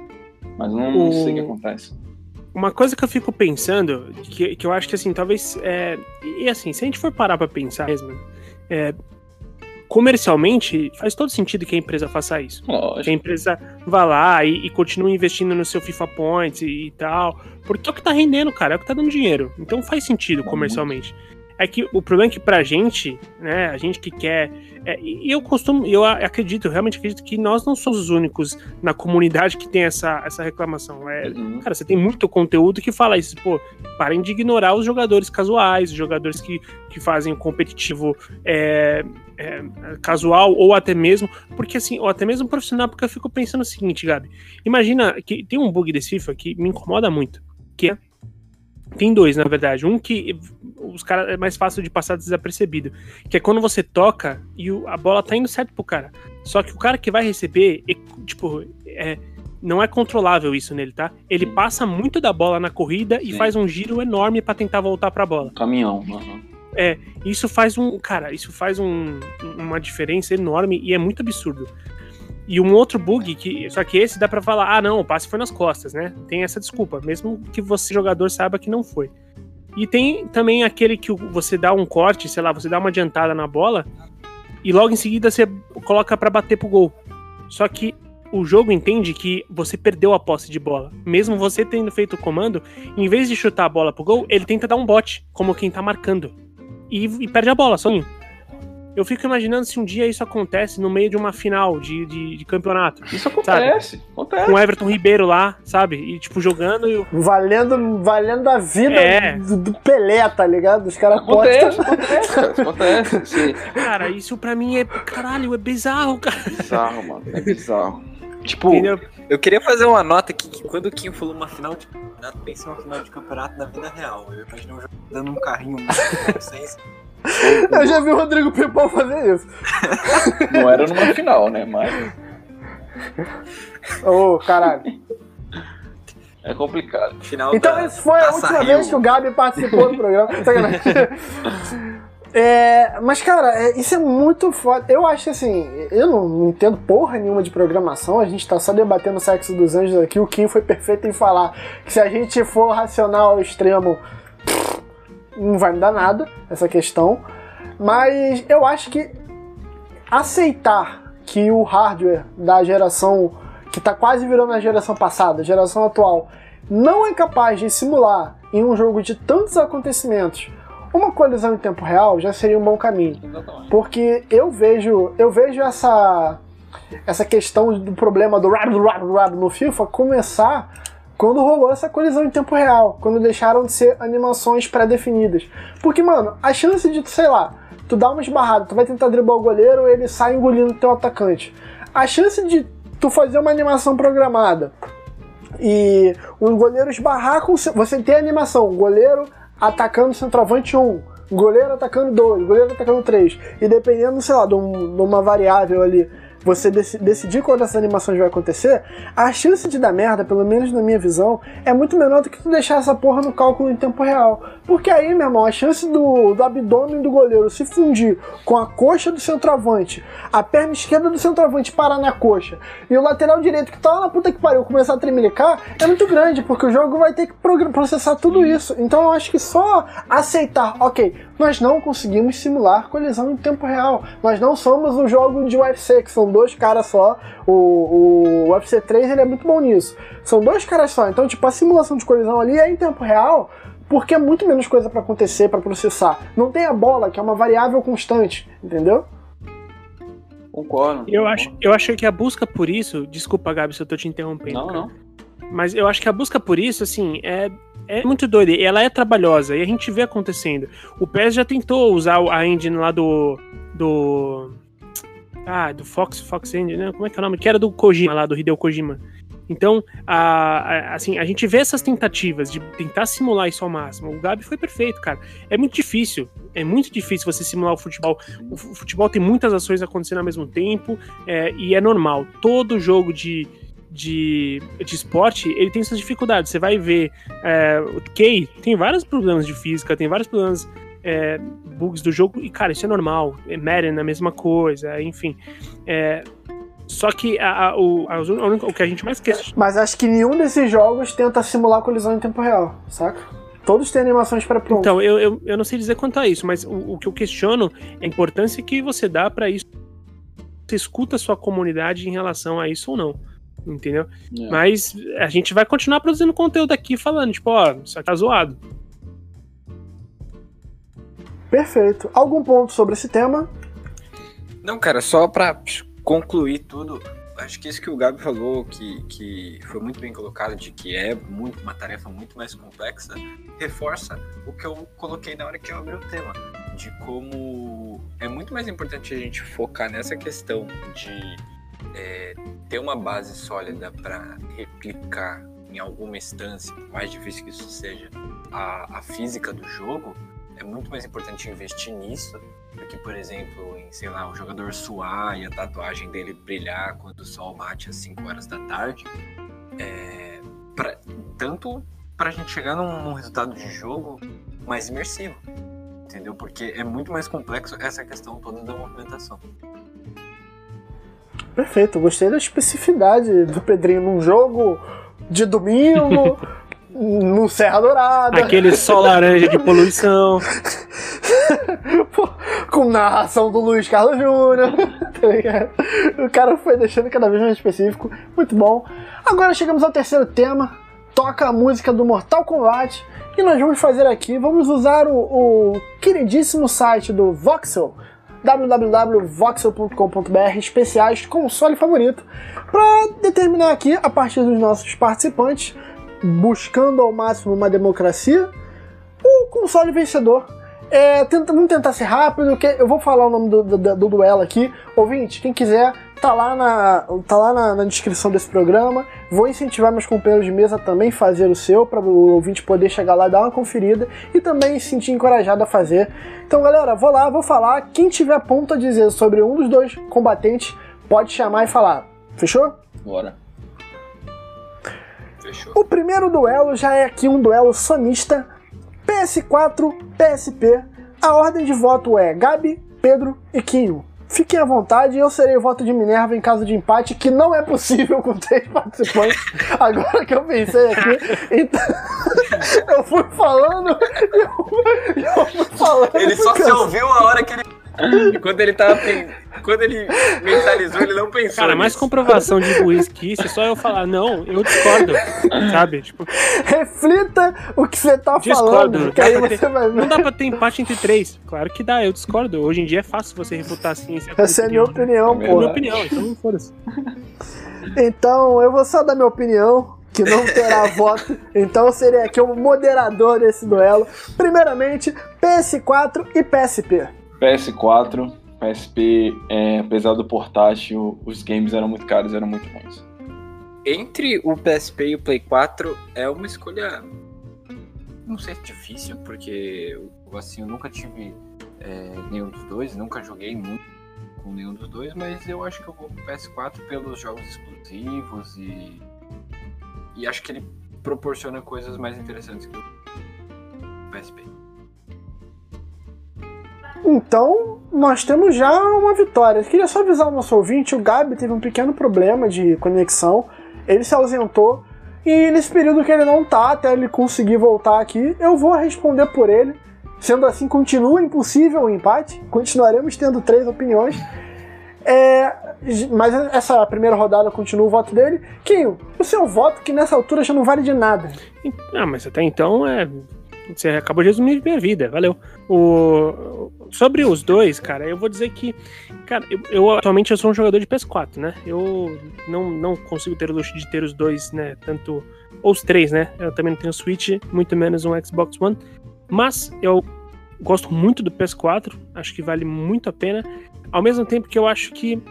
Mas não, não sei o que acontece. Uma coisa que eu fico pensando, que, que eu acho que assim, talvez. É... E assim, se a gente for parar pra pensar mesmo, é, comercialmente faz todo sentido que a empresa faça isso. Lógico. Que a empresa vá lá e, e continue investindo no seu FIFA Points e, e tal. Porque é o que tá rendendo, cara, é o que tá dando dinheiro. Então faz sentido Dá comercialmente. É que o problema é que pra gente, né, a gente que quer. é, e eu costumo, eu acredito, eu realmente acredito que nós não somos os únicos na comunidade que tem essa, essa reclamação. É, Uhum. Cara, você tem muito conteúdo que fala isso, pô, parem de ignorar os jogadores casuais, os jogadores que, que fazem o competitivo é, é, casual, ou até mesmo, porque assim, ou até mesmo profissional, porque eu fico pensando o seguinte, Gabi, imagina que tem um bug desse FIFA que me incomoda muito, que é, tem dois, na verdade, um que os caras é mais fácil de passar desapercebido, que é quando você toca e o- a bola tá indo certo pro cara, só que o cara que vai receber, e, tipo, é, não é controlável isso nele, tá? Ele passa muito da bola na corrida e Sim. faz um giro enorme pra tentar voltar pra bola. Caminhão. uhum. Isso faz um, cara, isso faz um- uma diferença enorme e é muito absurdo. E um outro bug que, só que esse dá pra falar, ah, não, o passe foi nas costas, né? Tem essa desculpa, mesmo que você jogador saiba que não foi. E tem também aquele que você dá um corte, sei lá, você dá uma adiantada na bola e logo em seguida você coloca pra bater pro gol. Só que o jogo entende que você perdeu a posse de bola. Mesmo você tendo feito o comando, em vez de chutar a bola pro gol, ele tenta dar um bote, como quem tá marcando. E, e perde a bola, sozinho. Eu fico imaginando se um dia isso acontece no meio de uma final de, de, de campeonato. Isso acontece. Acontece. Com o Everton Ribeiro lá, sabe? E tipo, jogando e o. Valendo, valendo a vida É. do, do Pelé, tá ligado? Os caras Acontece, postam. acontece. Acontece. Sim. Cara, isso pra mim é. Caralho, é bizarro, cara. Bizarro, mano. É bizarro. Tipo, Entendeu? Eu queria fazer uma nota aqui que quando o Kim falou uma final de campeonato, pensa uma final de campeonato na vida real. Eu imaginei um jogo dando um carrinho muito Eu já vi o Rodrigo Pipão fazer isso. não era numa final, né? Mas Ô, caralho. é complicado. final Então, da essa foi a última Rio. vez que o Gabi participou do programa. É, mas, cara, é, isso é muito foda. Eu acho assim, eu não, não entendo porra nenhuma de programação. A gente tá só debatendo o sexo dos anjos aqui. O Kim foi perfeito em falar que se a gente for racional ao extremo, pff, não vai me dar nada essa questão. Mas eu acho que aceitar que o hardware da geração que tá quase virando a geração passada, geração atual, não é capaz de simular em um jogo de tantos acontecimentos uma colisão em tempo real, já seria um bom caminho. Exatamente. Porque eu vejo, eu vejo essa essa questão do problema do rab, rab, rab no FIFA começar quando rolou essa colisão em tempo real, quando deixaram de ser animações pré-definidas. Porque, mano, a chance de, sei lá, tu dá uma esbarrada, tu vai tentar driblar o goleiro, ele sai engolindo teu atacante. A chance de tu fazer uma animação programada e o goleiro esbarrar com. Você tem a animação, o goleiro atacando centroavante 1, goleiro atacando 2, goleiro atacando 3. E dependendo, sei lá, de, um- de uma variável ali, você deci- decidir quando essas animações vai acontecer, a chance de dar merda, pelo menos na minha visão, é muito menor do que tu deixar essa porra no cálculo em tempo real. Porque aí, meu irmão, a chance do, do abdômen do goleiro se fundir com a coxa do centroavante, a perna esquerda do centroavante parar na coxa, e o lateral direito que tá lá na puta que pariu começar a tremelicar, é muito grande, porque o jogo vai ter que processar tudo isso. Então eu acho que só aceitar, ok, nós não conseguimos simular colisão em tempo real. Nós não somos o jogo de UFC, que são dois caras só. O, o UFC 3 ele é muito bom nisso. São dois caras só. Então, tipo, a simulação de colisão ali é em tempo real, porque é muito menos coisa pra acontecer, pra processar. Não tem a bola, que é uma variável constante, entendeu? Concordo. Eu acho, eu acho que a busca por isso. Desculpa, Gabi, se eu tô te interrompendo. Não, cara. não. Mas eu acho que a busca por isso, assim, é, é muito doida. E ela é trabalhosa. E a gente vê acontecendo. O PES já tentou usar a engine lá do. Do. Ah, do Fox, Fox Engine, né? Como é que é o nome? Que era do Kojima, lá, do Hideo Kojima. Então, a, a- assim, a gente vê essas tentativas de tentar simular isso ao máximo. O Gabi foi perfeito, cara. É muito difícil. É muito difícil você simular o futebol. O fu- futebol tem muitas ações acontecendo ao mesmo tempo. é, e é normal. Todo jogo de, de, de esporte, ele tem suas dificuldades. Você vai ver é, o Kay tem vários problemas de física, tem vários problemas é, bugs do jogo, e cara, isso é normal. É Madden, a mesma coisa, enfim. É, só que a, a- o, a o que a gente mais questiona. Mas acho que nenhum desses jogos tenta simular colisão em tempo real, saca? Todos têm animações para pronto. Então, eu, eu, eu não sei dizer quanto a isso, mas o, o que eu questiono é a importância que você dá para isso. Você escuta a sua comunidade em relação a isso ou não. Entendeu? É. Mas a gente vai continuar produzindo conteúdo aqui falando, tipo, ó, isso aqui tá zoado. Perfeito. Algum ponto sobre esse tema? Não, cara, só pra concluir tudo, acho que isso que o Gabi falou, que, que foi muito bem colocado, de que é muito, uma tarefa muito mais complexa, reforça o que eu coloquei na hora que eu abri o tema, de como é muito mais importante a gente focar nessa questão de é, ter uma base sólida para replicar em alguma instância, mais difícil que isso seja, a, a física do jogo, é muito mais importante investir nisso do que, por exemplo, em, sei lá, o jogador suar e a tatuagem dele brilhar quando o sol bate às 5 horas da tarde. É, pra, tanto para a gente chegar num, num resultado de jogo mais imersivo, entendeu? Porque é muito mais complexo essa questão toda da movimentação. Perfeito, gostei da especificidade do Pedrinho num jogo de domingo, no Serra Dourada. Aquele sol laranja de poluição. Pô, com narração do Luiz Carlos Júnior. tá? O cara foi deixando cada vez mais específico. Muito bom. Agora chegamos ao terceiro tema. Toca a música do Mortal Kombat. E nós vamos fazer aqui, vamos usar o, o queridíssimo site do Voxel, www.voxel.com.br, especiais console favorito, para determinar aqui, a partir dos nossos participantes, buscando ao máximo uma democracia, o console vencedor. É, tenta, vamos tentar ser rápido, que eu vou falar o nome do, do, do duelo aqui. Ouvinte, quem quiser, tá lá, na, tá lá na, na descrição desse programa. Vou incentivar meus companheiros de mesa também fazer o seu, para o ouvinte poder chegar lá dar uma conferida e também se sentir encorajado a fazer. Então, galera, vou lá, vou falar. Quem tiver ponto a dizer sobre um dos dois combatentes, pode chamar e falar. Fechou? Bora. Fechou. O primeiro duelo já é aqui um duelo sonista. PS4, PSP. A ordem de voto é Gabi, Pedro e Kinho. Fiquem à vontade, eu serei o voto de Minerva em caso de empate, que não é possível com três participantes. Agora que eu pensei aqui, então, eu fui falando, eu, eu fui falando. Ele só se ouviu a hora que ele. Quando ele tava. Quando ele mentalizou, ele não pensou. Cara, mais nisso. comprovação de burrice que isso é só eu falar, não, eu discordo. Sabe? Tipo, Reflita o que você tá Discordo. falando, que aí você ter- vai não dá pra ter empate entre três. Claro que dá, eu discordo. Hoje em dia é fácil você refutar a ciência. com Essa é a minha opinião, É É a minha pô. opinião, então foda-se. Então, eu vou só dar minha opinião, que não terá voto. Então, eu serei aqui o moderador desse duelo. Primeiramente, PS4 e PSP. PS4, PSP, é, apesar do portátil, os games eram muito caros, eram muito ruins. Entre o PSP e o Play 4 é uma escolha. Não sei se difícil, porque assim, eu nunca tive é, nenhum dos dois, nunca joguei muito com nenhum dos dois, mas eu acho que eu vou pro PS4 pelos jogos exclusivos e. E acho que ele proporciona coisas mais interessantes que o PSP. Então, nós temos já uma vitória. Queria só avisar o nosso ouvinte: o Gabi teve um pequeno problema de conexão. Ele se ausentou. E nesse período que ele não tá, até ele conseguir voltar aqui, eu vou responder por ele. Sendo assim, continua impossível o empate. Continuaremos tendo três opiniões. É, mas essa primeira rodada continua o voto dele. Kinho, o seu voto, que nessa altura já não vale de nada. Ah, mas até então é. Você acabou de resumir minha vida, valeu. O... Sobre os dois, cara, eu vou dizer que. Cara, eu, eu atualmente eu sou um jogador de PS4, né? Eu não, não consigo ter o luxo de ter os dois, né? Tanto. Ou os três, né? Eu também não tenho Switch, muito menos um Xbox One. Mas eu gosto muito do PS4, acho que vale muito a pena. Ao mesmo tempo que eu acho que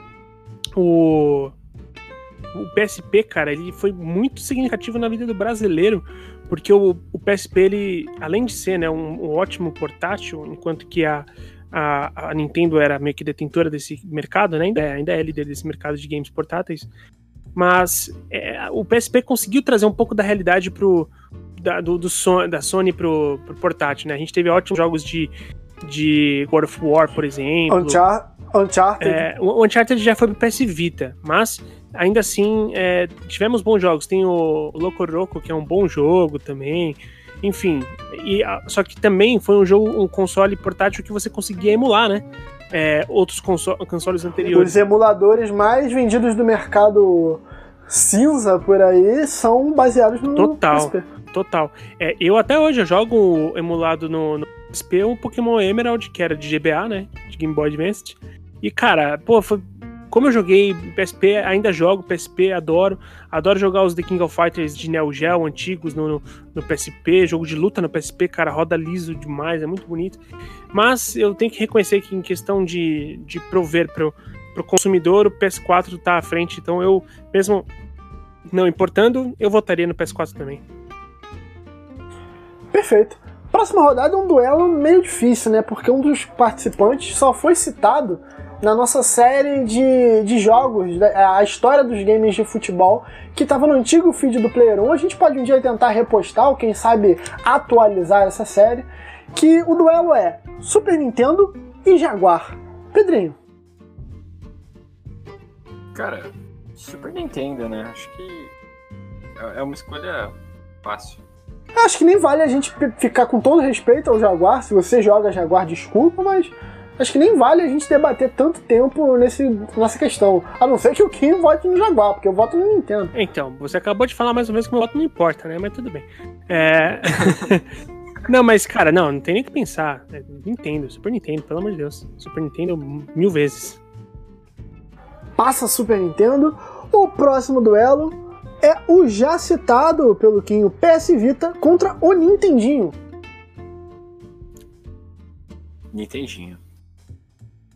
o. O PSP, cara, ele foi muito significativo na vida do brasileiro, porque o, o PSP, ele, além de ser né, um, um ótimo portátil, enquanto que a, a, a Nintendo era meio que detentora desse mercado, né? Ainda é, ainda é líder desse mercado de games portáteis. Mas é, o PSP conseguiu trazer um pouco da realidade pro, da, do, do Son- da Sony pro, pro portátil, né? A gente teve ótimos jogos de, de God of War, por exemplo. Unchar Uncharted. É, o o Uncharted já foi pro PS Vita, mas ainda assim é, tivemos bons jogos. Tem o Loco Roco, que é um bom jogo também. enfim. E, só que também foi um jogo, um console portátil que você conseguia emular, né? É, outros conso consoles anteriores. Os emuladores mais vendidos do mercado cinza por aí são baseados no Total. PSP. Total. É, eu até hoje eu jogo emulado no, no PSP o Pokémon Emerald, que era de GBA, né? De Game Boy Advance. E, cara, pô, foi- como eu joguei PSP, ainda jogo PSP, adoro. Adoro jogar os The King of Fighters de Neo Geo antigos no, no, no PSP, jogo de luta no PSP, cara, roda liso demais, é muito bonito. Mas eu tenho que reconhecer que em questão de, de prover pro, pro consumidor, o PS4 tá à frente, então eu, mesmo não importando, eu votaria no PS4 também. Perfeito. Próxima rodada é um duelo meio difícil, né? Porque um dos participantes só foi citado na nossa série de, de jogos, da- a história dos games de futebol, que estava no antigo feed do Player 1. A gente pode um dia tentar repostar, ou quem sabe atualizar essa série. Que o duelo é Super Nintendo e Jaguar. Pedrinho, Cara, Super Nintendo, né? Acho que é é uma escolha fácil. acho que nem vale a gente ficar com todo respeito ao Jaguar. Se você joga Jaguar, desculpa, mas acho que nem vale a gente debater tanto tempo nesse, nessa questão. A não ser que o Kim vote no Jaguar, porque eu voto no Nintendo. Então, você acabou de falar mais uma vez que meu voto não importa, né? Mas tudo bem. É... não, mas, cara, não, não tem nem o que pensar. É, Nintendo, Super Nintendo, pelo amor de Deus. Super Nintendo mil vezes. Passa Super Nintendo. O próximo duelo é o já citado pelo Kim, o PS Vita contra o Nintendinho. Nintendinho.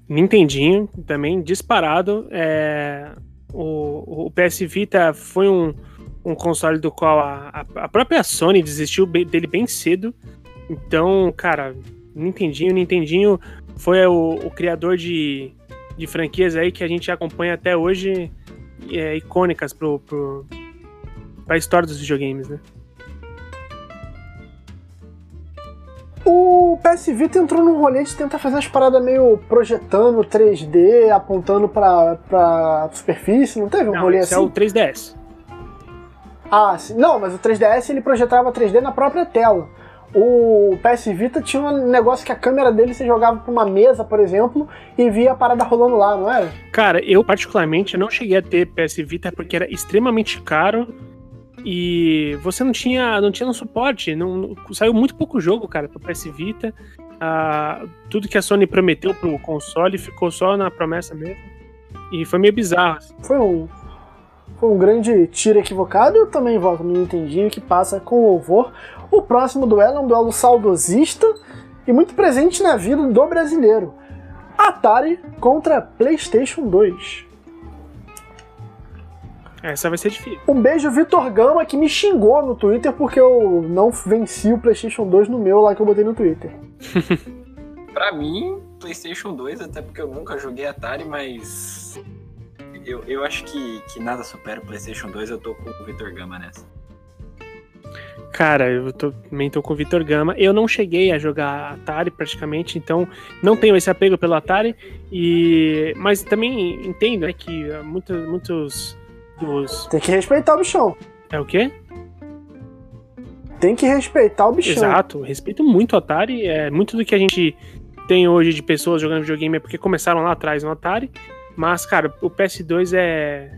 Nintendinho, também disparado. É... O, o PS Vita foi um, um console do qual a, a- própria Sony desistiu dele bem cedo. Então, cara, Nintendinho, Nintendinho foi o, o criador de, de franquias aí que a gente acompanha até hoje, é, icônicas pro, pro, história dos videogames, né? PS Vita entrou num rolê de tentar fazer umas paradas meio projetando 3D, apontando pra, pra superfície, não teve um Não, rolê esse assim? é o 3DS. Ah, sim. não, mas o 3DS ele projetava 3D na própria tela. O PS Vita tinha um negócio que a câmera dele você jogava pra uma mesa, por exemplo, e via a parada rolando lá, não era? Cara, eu particularmente não cheguei a ter PS Vita porque era extremamente caro e você não tinha não tinha no suporte, não, saiu muito pouco jogo, cara, pro PS Vita. Ah, tudo que a Sony prometeu pro console ficou só na promessa mesmo. E foi meio bizarro. assim. Foi um, foi um grande tiro equivocado. Eu também voto no Nintendinho, que passa com louvor. O próximo duelo é um duelo saudosista e muito presente na vida do brasileiro. Atari contra PlayStation 2. Essa vai ser difícil. Um beijo, Vitor Gama, que me xingou no Twitter porque eu não venci o PlayStation 2 no meu lá que eu botei no Twitter. Pra mim, PlayStation 2, até porque eu nunca joguei Atari, mas. Eu, eu acho que, que nada supera o PlayStation 2, eu tô com o Vitor Gama nessa. Cara, eu tô, também tô com o Vitor Gama. Eu não cheguei a jogar Atari praticamente, então não tenho esse apego pelo Atari. E mas também entendo né, que muitos, muitos dos Tem que respeitar o bichão. é o quê? Tem que respeitar o bichão. Exato, respeito muito o Atari. É, muito do que a gente tem hoje de pessoas jogando videogame é porque começaram lá atrás no Atari. Mas, cara, o PS2 é.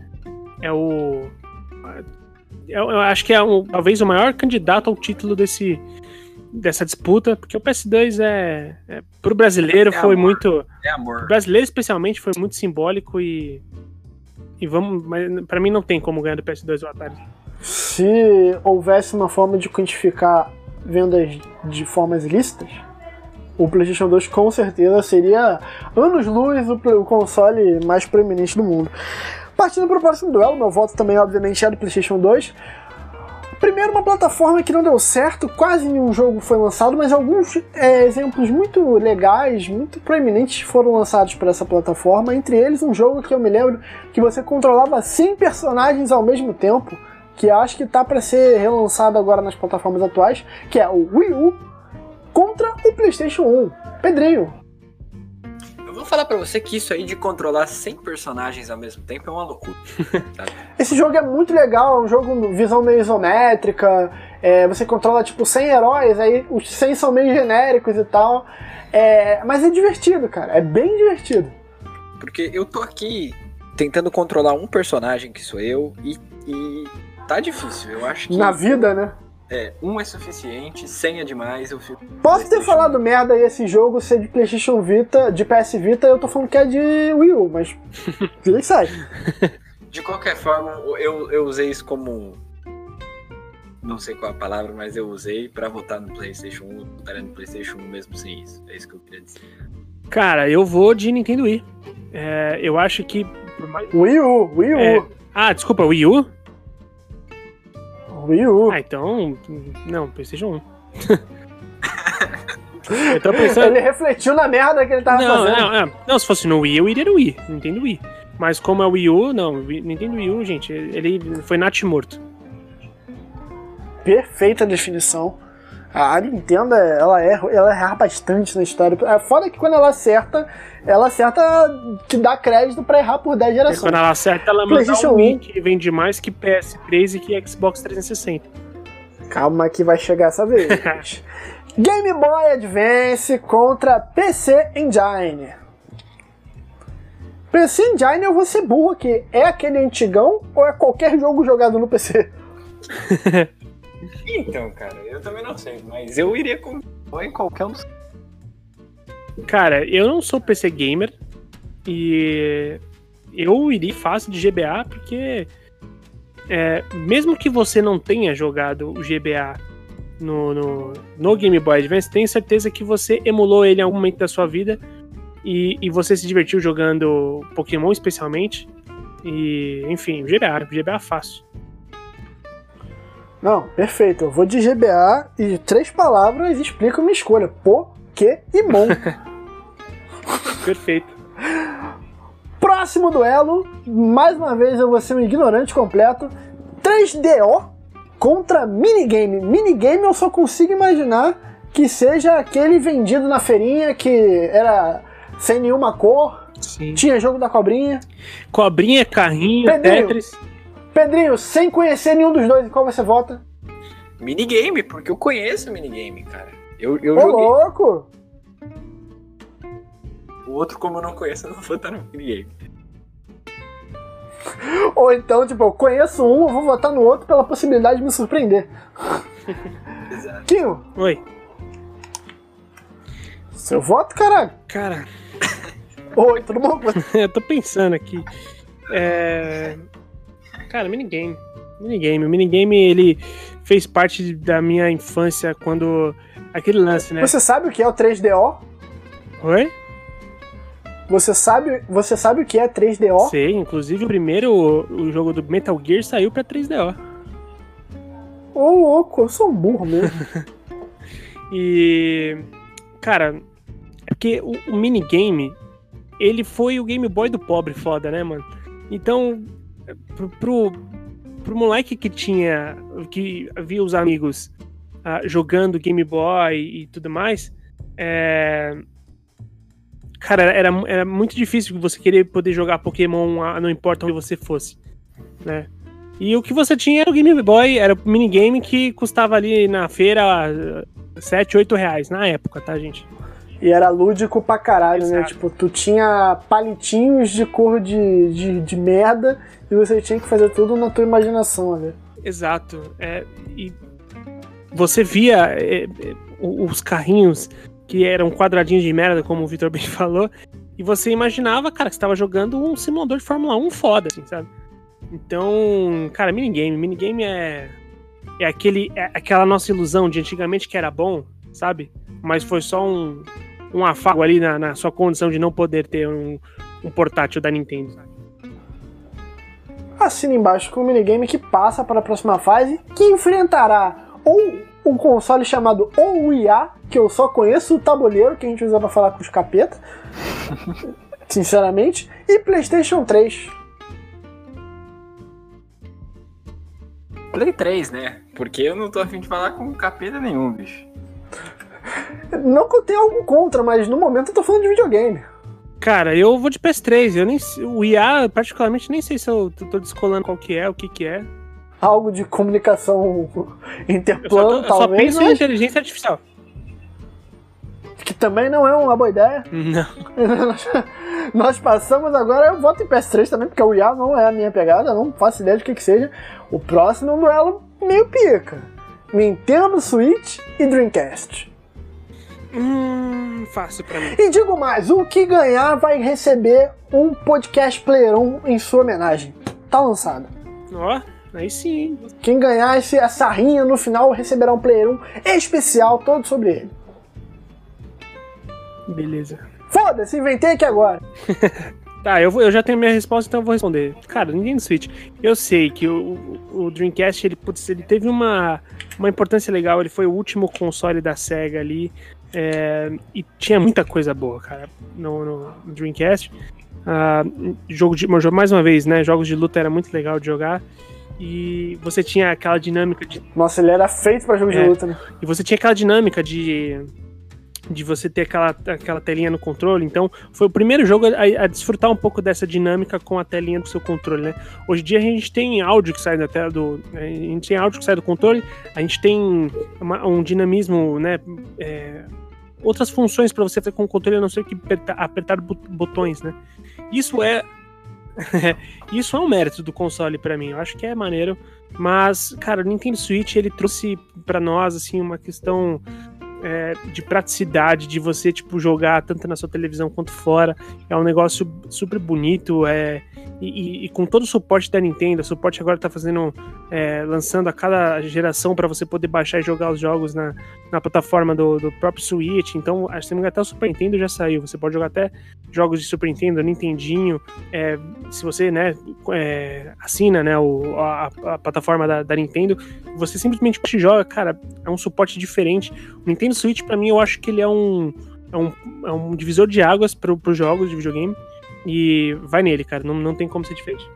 É o. Eu, eu acho que é um, talvez o maior candidato ao título desse, dessa disputa, porque o PS2 é. é pro brasileiro É foi amor. muito. É amor. Pro brasileiro, especialmente, foi muito simbólico e. E vamos. Mas pra mim não tem como ganhar do PS2 o Atari. Se houvesse uma forma de quantificar vendas de formas ilícitas, o PlayStation 2 com certeza seria anos-luz o, console mais proeminente do mundo. Partindo para o próximo duelo, meu voto também, obviamente, é do PlayStation 2. Primeiro, uma plataforma que não deu certo, quase nenhum jogo foi lançado, mas alguns é, exemplos muito legais, muito proeminentes foram lançados para essa plataforma. Entre eles, um jogo que eu me lembro que você controlava 100 personagens ao mesmo tempo, que acho que tá para ser relançado agora nas plataformas atuais, que é o Wii U contra o PlayStation 1. Pedrinho, falar pra você que isso aí de controlar 100 personagens ao mesmo tempo é uma loucura. esse jogo é muito legal, é um jogo com visão meio isométrica, É, você controla tipo 100 heróis, aí os 100 são meio genéricos e tal. É, mas é divertido, cara. É bem divertido. Porque eu tô aqui tentando controlar um personagem que sou eu e, e tá difícil. Eu acho que. Na vida, né? É, um é suficiente, 100 é demais, eu fico. Posso ter falado merda aí esse jogo ser de PlayStation Vita, de PS Vita, eu tô falando que é de Wii U, mas. Vida que sai. De qualquer forma, eu, eu usei isso como. Não sei qual a palavra, mas eu usei pra votar no PlayStation 1. Votaria no PlayStation 1 mesmo sem isso. É isso que eu queria dizer. Cara, eu vou de Nintendo Wii. É, eu acho que. Wii U, Wii U. É. Ah, desculpa, Wii U? Wii U. Ah, então. Não, PlayStation 1. eu tô pensando. Ele refletiu na merda que ele tava Não, fazendo. não, não, não, se fosse no Wii, eu iria no Wii. Nintendo Wii. Mas como é o Wii U, não. Nintendo Wii U, gente, ele foi nat morto. Perfeita definição. A Nintendo, ela erra, ela erra bastante na história. É foda que quando ela acerta, ela acerta que dá crédito pra errar por 10 E gerações. quando ela acerta, ela manda um 1. Wii que vende mais que PS3 e que Xbox 360. Calma que vai chegar essa vez. Game Boy Advance contra PC Engine. PC Engine eu vou ser burro aqui. É aquele antigão ou é qualquer jogo jogado no PC? Então, cara, eu também não sei, mas eu iria com em qualquer um dos. Cara, eu não sou PC gamer e eu iria fácil de GBA porque é, mesmo que você não tenha jogado o GBA no, no, no Game Boy Advance, tenho certeza que você emulou ele em algum momento da sua vida e, e você se divertiu jogando Pokémon especialmente. E, enfim, GBA, GBA fácil. Não, perfeito. Eu vou de GBA e três palavras explico minha escolha. Pokémon. Perfeito. Próximo duelo, mais uma vez eu vou ser um ignorante completo. 3DO contra minigame. Minigame eu só consigo imaginar que seja aquele vendido na feirinha que era sem nenhuma cor, Sim. tinha jogo da cobrinha. Cobrinha, carrinho, Pedrinho. Tetris. Pedrinho, sem conhecer nenhum dos dois, em qual você vota? Minigame, porque eu conheço minigame, cara. Eu, eu Ô joguei. louco! O outro, como eu não conheço, eu não vou estar no minigame. Ou então, tipo, eu conheço um, eu vou votar no outro pela possibilidade de me surpreender. Exato. Kinho, Oi. seu voto, caralho. Cara, Oi, tudo bom? eu tô pensando aqui. É... Cara, minigame. Minigame. O minigame, ele fez parte da minha infância quando. Aquele lance, né? Você sabe o que é o 3DO? Oi? Você sabe, você sabe o que é 3DO? Sei, inclusive o primeiro o jogo do Metal Gear saiu pra 3DO. Ô louco, eu sou um burro mesmo. E. Cara, é porque o, o minigame, ele foi o Game Boy do pobre foda, né, mano? Então, pro, pro, pro moleque que tinha. que via os amigos ah, jogando Game Boy e tudo mais, é. Cara, era, era muito difícil você querer poder jogar Pokémon, ah, não importa onde você fosse, né? E o que você tinha era o Game Boy, era o minigame que custava ali na feira ah, 7, 8 reais na época, tá, gente? E era lúdico pra caralho, né? Exato. Tipo, tu tinha palitinhos de cor de, de, de merda e você tinha que fazer tudo na tua imaginação, né? Exato. É, e você via é, é, os carrinhos que eram quadradinhos de merda, como o Vitor bem falou, e você imaginava, cara, que você estava jogando um simulador de Fórmula 1 foda, assim, sabe? Então, cara, minigame. Minigame é, é, aquele, é aquela nossa ilusão de antigamente que era bom, sabe? Mas foi só um, um afago ali na, na sua condição de não poder ter um, um portátil da Nintendo. Assina embaixo com o minigame que passa para a próxima fase, que enfrentará ou um console chamado OUIA, que eu só conheço o tabuleiro que a gente usa pra falar com os capetas, sinceramente, e PlayStation 3. Play 3, né? Porque eu não tô afim de falar com capeta nenhum, bicho. Não que eu tenha algo contra, mas no momento eu tô falando de videogame. Cara, eu vou de PS3. Eu nem, o IA, particularmente, nem sei se eu tô descolando qual que é, o que que é. algo de comunicação interplano, eu só, tô, eu talvez. Só penso em inteligência artificial. Que também não é uma boa ideia. Não. Nós passamos agora, eu voto em PS3 também, porque o IA não é a minha pegada, não faço ideia de que que seja. O próximo é um duelo meio pica. Nintendo Switch e Dreamcast. Hum, fácil pra mim. E digo mais, o que ganhar vai receber um podcast Player 1 em sua homenagem. Tá lançado. Ó, aí sim. Quem ganhar esse, essa rinha no final receberá um Player 1 especial todo sobre ele. Beleza. Foda-se, inventei aqui agora. Tá, eu, vou, eu já tenho minha resposta, então eu vou responder. Cara, Nintendo Switch. Eu sei que o, o Dreamcast, ele, putz, ele teve uma, uma importância legal. Ele foi o último console da SEGA ali. É, e tinha muita coisa boa, cara, no, no Dreamcast. Uh, jogo de, mais uma vez, né? Jogos de luta era muito legal de jogar. E você tinha aquela dinâmica de. Nossa, ele era feito para jogo É. de luta, né? E você tinha aquela dinâmica de. De você ter aquela, aquela telinha no controle. Então, foi o primeiro jogo a, a desfrutar um pouco dessa dinâmica com a telinha do seu controle, né? Hoje em dia a gente tem áudio que sai da tela do. A gente tem áudio que sai do controle, a gente tem uma- um dinamismo, né? é, outras funções para você fazer com o controle, a não ser que apertar, apertar botões, né? Isso é. Isso é um mérito do console pra mim. Eu acho que é maneiro. Mas, cara, o Nintendo Switch ele trouxe pra nós assim uma questão é, de praticidade, de você tipo jogar tanto na sua televisão quanto fora. É um negócio super bonito. É, e, e- e com todo o suporte da Nintendo, o suporte agora tá fazendo, é, lançando a cada geração pra você poder baixar e jogar os jogos na, na plataforma do, do próprio Switch. Então, acho que até o Super Nintendo já saiu. Você pode jogar até jogos de Super Nintendo, Nintendinho. é, se você né, é, assina né, o, a, a plataforma da, da Nintendo, você simplesmente joga, cara, é um suporte diferente. O Nintendo Switch, pra mim, eu acho que ele é um, é um, é um divisor de águas para os jogos de videogame. E vai nele, cara, não, não tem como ser diferente.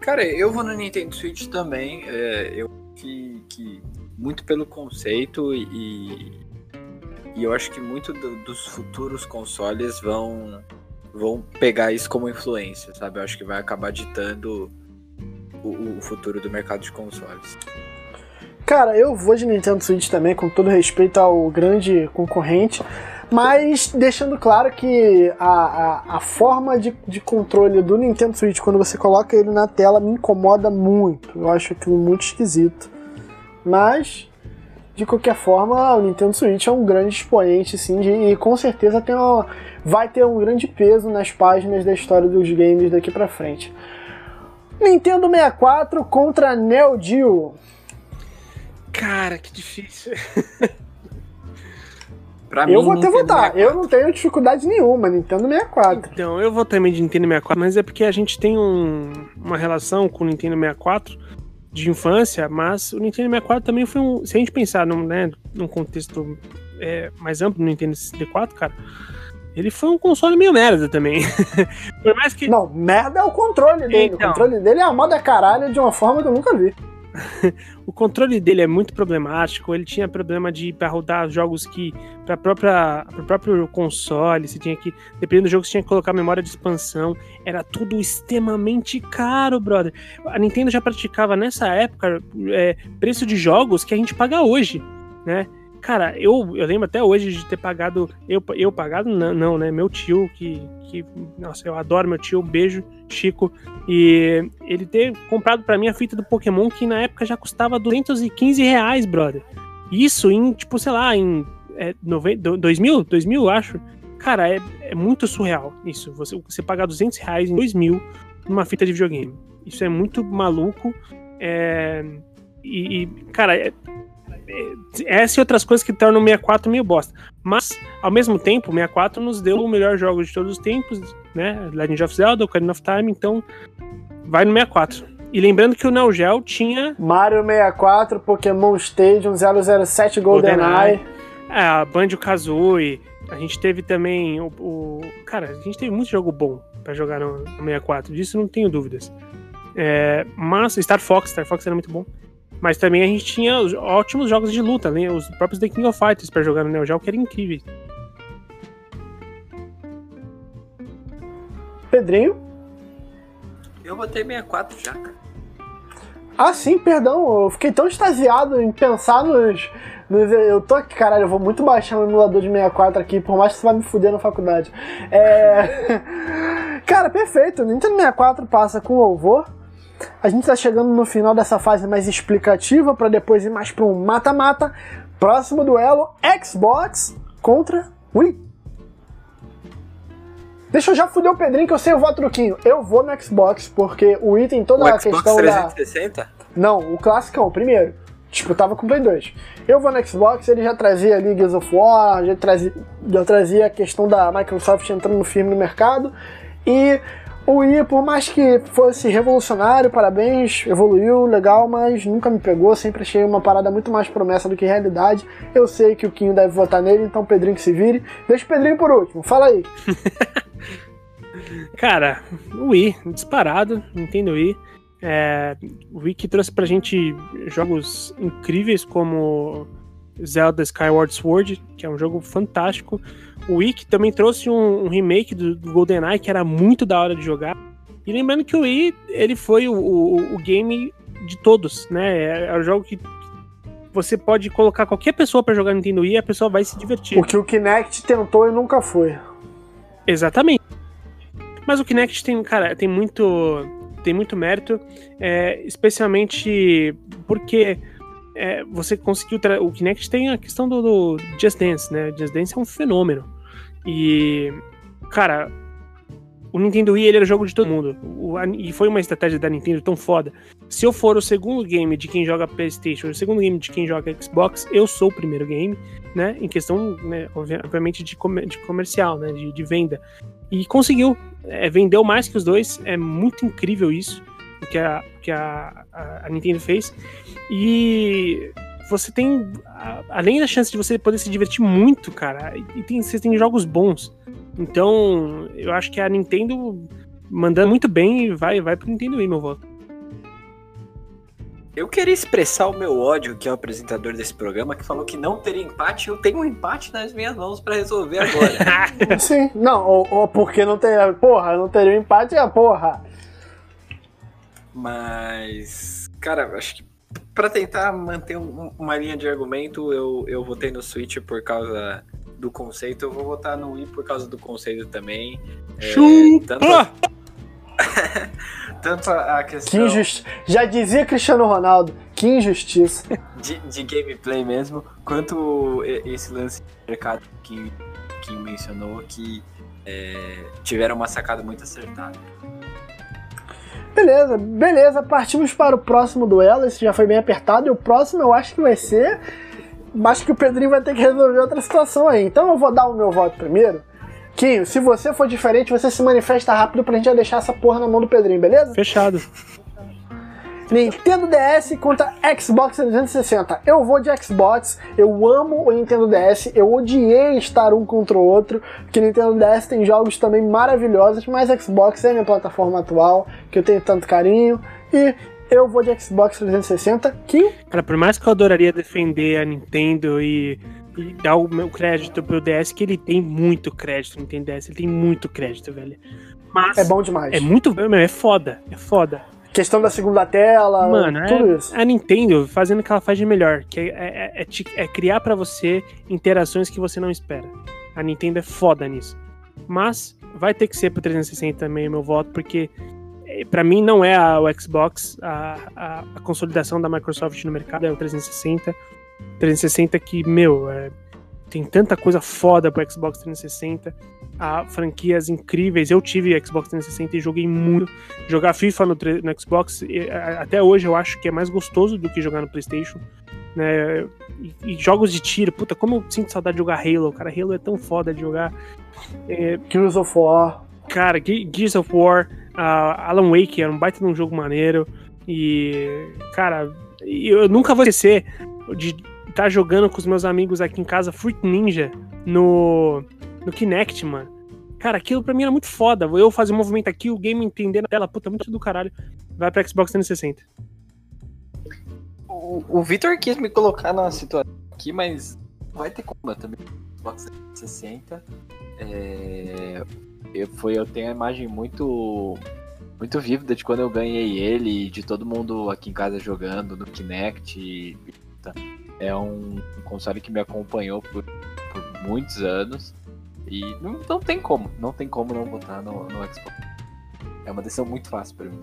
Cara, eu vou no Nintendo Switch também. é, eu que, que muito pelo conceito e, e eu acho que muito do- dos futuros consoles vão vão pegar isso como influência, sabe? Eu acho que vai acabar ditando o, o futuro do mercado de consoles. Cara, eu vou de Nintendo Switch também, com todo respeito ao grande concorrente, mas deixando claro que a, a, a forma de, de controle do Nintendo Switch, quando você coloca ele na tela, me incomoda muito. Eu acho aquilo muito esquisito. Mas, de qualquer forma, o Nintendo Switch é um grande expoente, sim, de- e com certeza tem uma- vai ter um grande peso nas páginas da história dos games daqui pra frente. Nintendo 64 contra Neo Geo. Cara, que difícil. Pra Eu mim, vou até votar. 64. Eu não tenho dificuldade nenhuma. Nintendo 64. Então, eu vou também de Nintendo 64, mas é porque a gente tem um- uma relação com o Nintendo 64 de infância, mas o Nintendo 64 também foi um. Se a gente pensar num, né, num contexto é, mais amplo do Nintendo 64, cara, ele foi um console meio merda também. Por mais que. Não, merda é o controle dele. Então. O controle dele é a moda caralho de uma forma que eu nunca vi. O controle dele é muito problemático. Ele tinha problema de para rodar jogos que para própria pro próprio console, você tinha que dependendo do jogo você tinha que colocar memória de expansão. Era tudo extremamente caro, brother. A Nintendo já praticava nessa época é, preço de jogos que a gente paga hoje, né? Cara, eu, eu lembro até hoje de ter pagado. Eu, eu pagado, não, não, né? Meu tio, que, que. Nossa, eu adoro meu tio, beijo, Chico. E ele ter comprado pra mim a fita do Pokémon que na época já custava 215 reais, brother. Isso em, tipo, sei lá, em é, 90, 2000, 2000, acho. Cara, é, é muito surreal isso. Você, você pagar 200 reais em 2000 numa fita de videogame. Isso é muito maluco. É, e, e, cara, é, é, essa e outras coisas que tornam o 64 meio bosta. Mas, ao mesmo tempo, o 64 nos deu o melhor jogo de todos os tempos, né? Legend of Zelda, Ocarina of Time, então vai no 64. E lembrando que o Neo Geo tinha Mario 64, Pokémon Stadium, 007 GoldenEye. é, a Banjo-Kazooie, a gente teve também o, o- Cara, a gente teve muito jogo bom pra jogar no, no 64, disso não tenho dúvidas. É, mas Star Fox, Star Fox era muito bom. Mas também a gente tinha os ótimos jogos de luta, né? Os próprios The King of Fighters pra jogar no Neo Geo, que era incrível. Pedrinho. Eu botei 64 já, cara. Ah, sim, perdão. Eu fiquei tão extasiado em pensar nos. nos eu tô aqui, caralho, eu vou muito baixar o emulador de 64 aqui, por mais que você vai me fuder na faculdade. É. Cara, perfeito. Nintendo 64 passa com louvor. A gente tá chegando no final dessa fase mais explicativa para depois ir mais para um mata-mata. Próximo duelo: Xbox contra Wii. Deixa eu já fuder o Pedrinho que eu sei o voto truquinho. Eu vou no Xbox, porque o Wii tem toda O a Xbox questão 360? da. Não, o classicão, primeiro. Tipo, tava com o Play 2. Eu vou no Xbox, ele já trazia ali Gears of War, já trazia, já trazia a questão da Microsoft entrando firme no mercado. E o Wii, por mais que fosse revolucionário, parabéns, evoluiu, legal, mas nunca me pegou. Sempre achei uma parada muito mais promessa do que realidade. Eu sei que o Quinho deve votar nele, então Pedrinho que se vire. Deixa o Pedrinho por último, fala aí. Cara, o Wii, disparado, Nintendo Wii. É, o Wii que trouxe pra gente jogos incríveis como Zelda Skyward Sword, que é um jogo fantástico. O Wii que também trouxe um, um remake do, do GoldenEye que era muito da hora de jogar. E lembrando que o Wii, ele foi o, o, o game de todos, né? É, é um jogo que você pode colocar qualquer pessoa pra jogar Nintendo Wii e a pessoa vai se divertir. O que o Kinect tentou e nunca foi. Exatamente. Mas o Kinect tem, cara, tem muito, tem muito mérito, é, especialmente porque é, você conseguiu. O Kinect tem a questão do, do Just Dance, né? Just Dance é um fenômeno. E, cara, o Nintendo Wii ele era jogo de todo mundo. O, a, e foi uma estratégia da Nintendo tão foda. Se eu for o segundo game de quem joga PlayStation, o segundo game de quem joga Xbox, eu sou o primeiro game, né? Em questão, né, obviamente, de, comer, de comercial, né? De, de venda. E conseguiu. É, vendeu mais que os dois. É muito incrível isso. O que a, que a, a, Nintendo fez. E você tem. Além da chance de você poder se divertir muito, cara, e tem, você tem jogos bons. Então, eu acho que a Nintendo mandando muito bem e vai, vai pro Nintendo Wii, meu voto. Eu queria expressar o meu ódio, que é o apresentador desse programa, que falou que não teria empate. Eu tenho um empate nas minhas mãos para resolver agora. Sim, não, ou, ou porque não teria. Porra, não teria um empate, é porra. Mas, cara, acho que para tentar manter um, uma linha de argumento, eu, eu votei no Switch por causa do conceito. Eu vou votar no Wii por causa do conceito também. Chupa! tanto, a, tanto a questão. Que injusti... Já dizia Cristiano Ronaldo, que injustiça. De, de gameplay mesmo, quanto esse lance de mercado que, que mencionou, que é, tiveram uma sacada muito acertada. Beleza, beleza, partimos para o próximo duelo. Esse já foi bem apertado. E o próximo eu acho que vai ser. Acho que o Pedrinho vai ter que resolver outra situação aí. Então eu vou dar o meu voto primeiro. Quinho, se você for diferente, você se manifesta rápido pra gente já deixar essa porra na mão do Pedrinho, beleza? Fechado. Nintendo DS contra Xbox 360. Eu vou de Xbox, eu amo o Nintendo DS, eu odiei estar um contra o outro, porque Nintendo DS tem jogos também maravilhosos, mas Xbox é a minha plataforma atual, que eu tenho tanto carinho, e eu vou de Xbox 360, que... Cara, por mais que eu adoraria defender a Nintendo e dar o meu crédito pro DS, que ele tem muito crédito no Nintendo DS, ele tem muito crédito, velho. Mas É bom demais. é muito, é foda, é foda. Questão da segunda tela, Mano, tudo é isso. a Nintendo fazendo o que ela faz de melhor, que é, é- é te- é criar pra você interações que você não espera. A Nintendo é foda nisso. Mas vai ter que ser pro 360 também meu voto, porque eh, pra mim não é a, o Xbox a, a, a consolidação da Microsoft no mercado, é o 360. 360 que, meu, é, tem tanta coisa foda pro Xbox 360. Há franquias incríveis. Eu tive Xbox 360 e joguei muito. Jogar FIFA no, no Xbox, e, a- até hoje eu acho que é mais gostoso do que jogar no PlayStation. Né? E, e jogos de tiro, puta, como eu sinto saudade de jogar Halo. Cara, Halo é tão foda de jogar. É, Gears of War. cara, Ge- Gears of War, ah, Alan Wake era um baita de um jogo maneiro. E, cara, eu nunca vou esquecer de estar jogando com os meus amigos aqui em casa Fruit Ninja no, no Kinect, mano. Cara, aquilo pra mim era muito foda. Eu fazer um movimento aqui, o game entender na tela, puta, muito do caralho. Vai pra Xbox 360. O, o Victor quis me colocar numa situação aqui, mas vai ter como também. Xbox 360. É, eu, foi, eu tenho a imagem muito muito vívida de quando eu ganhei ele, de todo mundo aqui em casa jogando no Kinect. E, tá. É um, um console que me acompanhou por, por muitos anos. E não, não, tem como, não tem como não botar no, no Xbox. É uma decisão muito fácil para mim.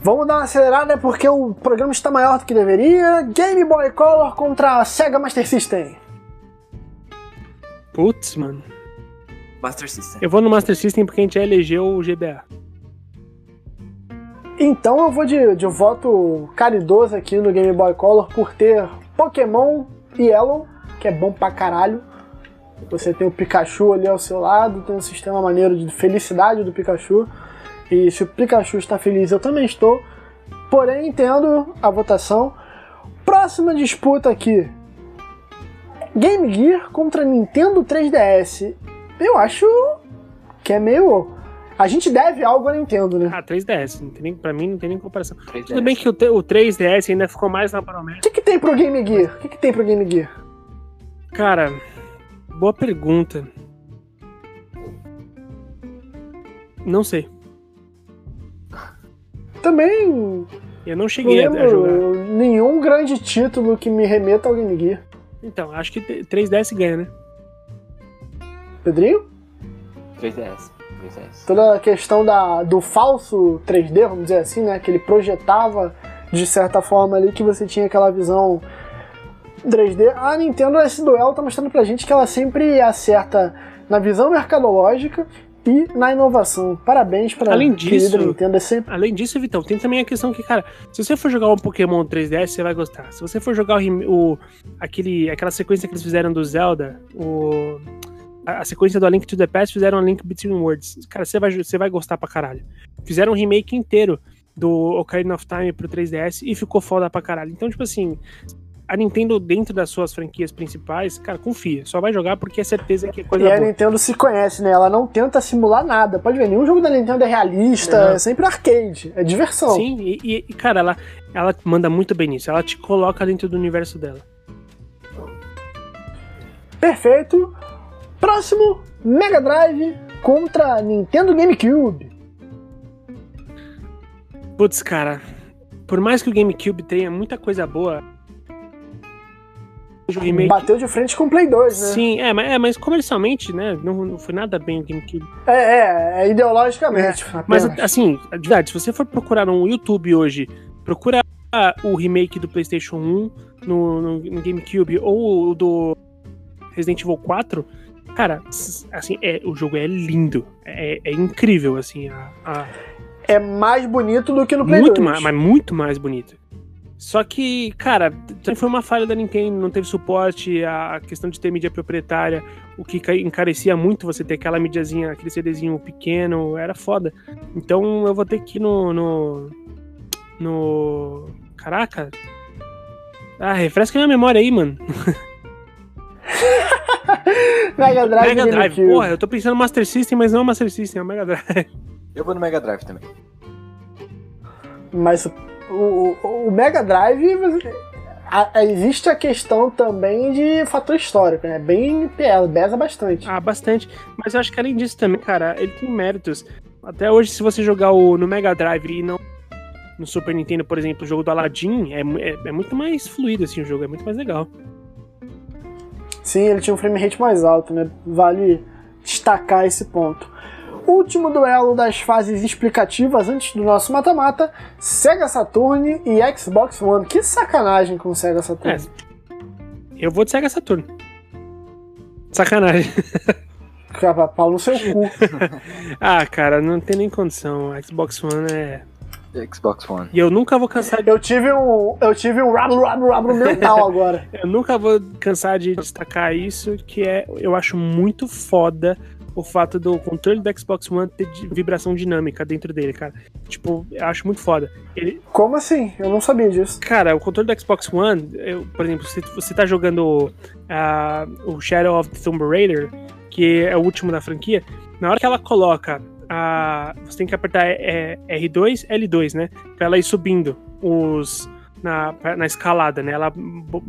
Vamos dar uma acelerada porque o programa está maior do que deveria. Game Boy Color contra Sega Master System. Putz, mano. Master System. Eu vou no Master System porque a gente já elegeu o GBA. Então eu vou de, de voto caridoso aqui no Game Boy Color por ter Pokémon Yellow, que é bom pra caralho. Você tem o Pikachu ali ao seu lado, tem um sistema maneiro de felicidade do Pikachu. E se o Pikachu está feliz, eu também estou. Porém, entendo a votação. Próxima disputa aqui: Game Gear contra Nintendo 3DS. Eu acho que é meio. A gente deve algo à Nintendo, né? Ah, 3DS. Não tem nem, pra mim não tem nem comparação. 3DS. Tudo bem que o, o 3DS ainda ficou mais na promessa. O que, que tem pro Game Gear? O que, que tem pro Game Gear? Cara, boa pergunta. Não sei. Também Eu não não cheguei a, a jogar. nenhum grande título que me remeta ao Game Gear. Então, acho que t- 3DS ganha, né? Pedrinho? 3DS. 3DS. Toda a questão da, do falso 3D, vamos dizer assim, né? Que ele projetava de certa forma ali que você tinha aquela visão 3D. A Nintendo, esse duelo tá mostrando pra gente que ela sempre acerta na visão mercadológica e na inovação. Parabéns pra Além querida disso- Nintendo. É sempre... Além disso, Vitão, tem também a questão que, cara, se você for jogar um Pokémon 3DS, você vai gostar. Se você for jogar o, o- aquele, aquela sequência que eles fizeram do Zelda, o, a, a sequência do A Link to the Past, fizeram a Link Between Worlds. Cara, você vai, você vai gostar pra caralho. Fizeram um remake inteiro do Ocarina of Time pro 3DS e ficou foda pra caralho. Então, tipo assim, a Nintendo, dentro das suas franquias principais, cara, confia. Só vai jogar porque é certeza que é coisa E a boa. Nintendo se conhece, né? Ela não tenta simular nada. Pode ver, nenhum jogo da Nintendo é realista, Não. é sempre arcade, é diversão. Sim, e, e- e, cara, ela, ela manda muito bem nisso. Ela te coloca dentro do universo dela. Perfeito. Próximo, Mega Drive contra Nintendo GameCube. Putz, cara, por mais que o GameCube tenha muita coisa boa. O remake. Bateu de frente com o Play 2, né? Sim, é mas, é, mas comercialmente, né? Não, não foi nada bem o GameCube. É, é, é ideologicamente. Mas, apenas. assim, de verdade, se você for procurar no YouTube hoje, procura o remake do PlayStation 1 no, no- no GameCube ou o do Resident Evil 4. Cara, assim, é, o jogo é lindo. É, é incrível, assim, a- a, é mais bonito do que no Play muito 2. mais, mas muito mais bonito. Só que, cara, foi uma falha da Nintendo, não teve suporte, a questão de ter mídia proprietária, o que ca- encarecia muito você ter aquela mídiazinha, aquele CDzinho pequeno, era foda. Então eu vou ter que ir no. no. no- Caraca! Ah, refresca minha memória aí, mano. Mega Drive, Mega Drive, GameCube. porra, eu tô pensando no Master System, mas não é o Master System, é o Mega Drive. Eu vou no Mega Drive também. Mas o, o- o Mega Drive. a- a- existe a questão também de fator histórico, né? Bem pesa, bastante. Ah, bastante. Mas eu acho que além disso também, cara, ele tem méritos. Até hoje, se você jogar o, no Mega Drive e não no Super Nintendo, por exemplo, o jogo do Aladdin, é, é, é muito mais fluido assim o jogo, é muito mais legal. Sim, ele tinha um frame rate mais alto, né? Vale destacar esse ponto. Último duelo das fases explicativas antes do nosso mata-mata: Sega Saturn e Xbox One. Que sacanagem com o Sega Saturn. É. Eu vou de Sega Saturn. Sacanagem. Pau no seu cu. ah, cara, não tem nem condição. Xbox One é. Xbox One. E eu nunca vou cansar de. Eu tive um. Eu tive um rablo, rablo, rablo mental agora. Eu nunca vou cansar de destacar isso, que é. Eu acho muito foda o fato do controle do Xbox One ter vibração dinâmica dentro dele, cara. Tipo, eu acho muito foda. Ele, Como assim? Eu não sabia disso. Cara, o controle do Xbox One, eu, por exemplo, se você tá jogando ah, o Shadow of the Tomb Raider, que é o último da franquia, na hora que ela coloca a. Você tem que apertar é, R2, L2, né? Pra ela ir subindo os. Na, na escalada, né? Ela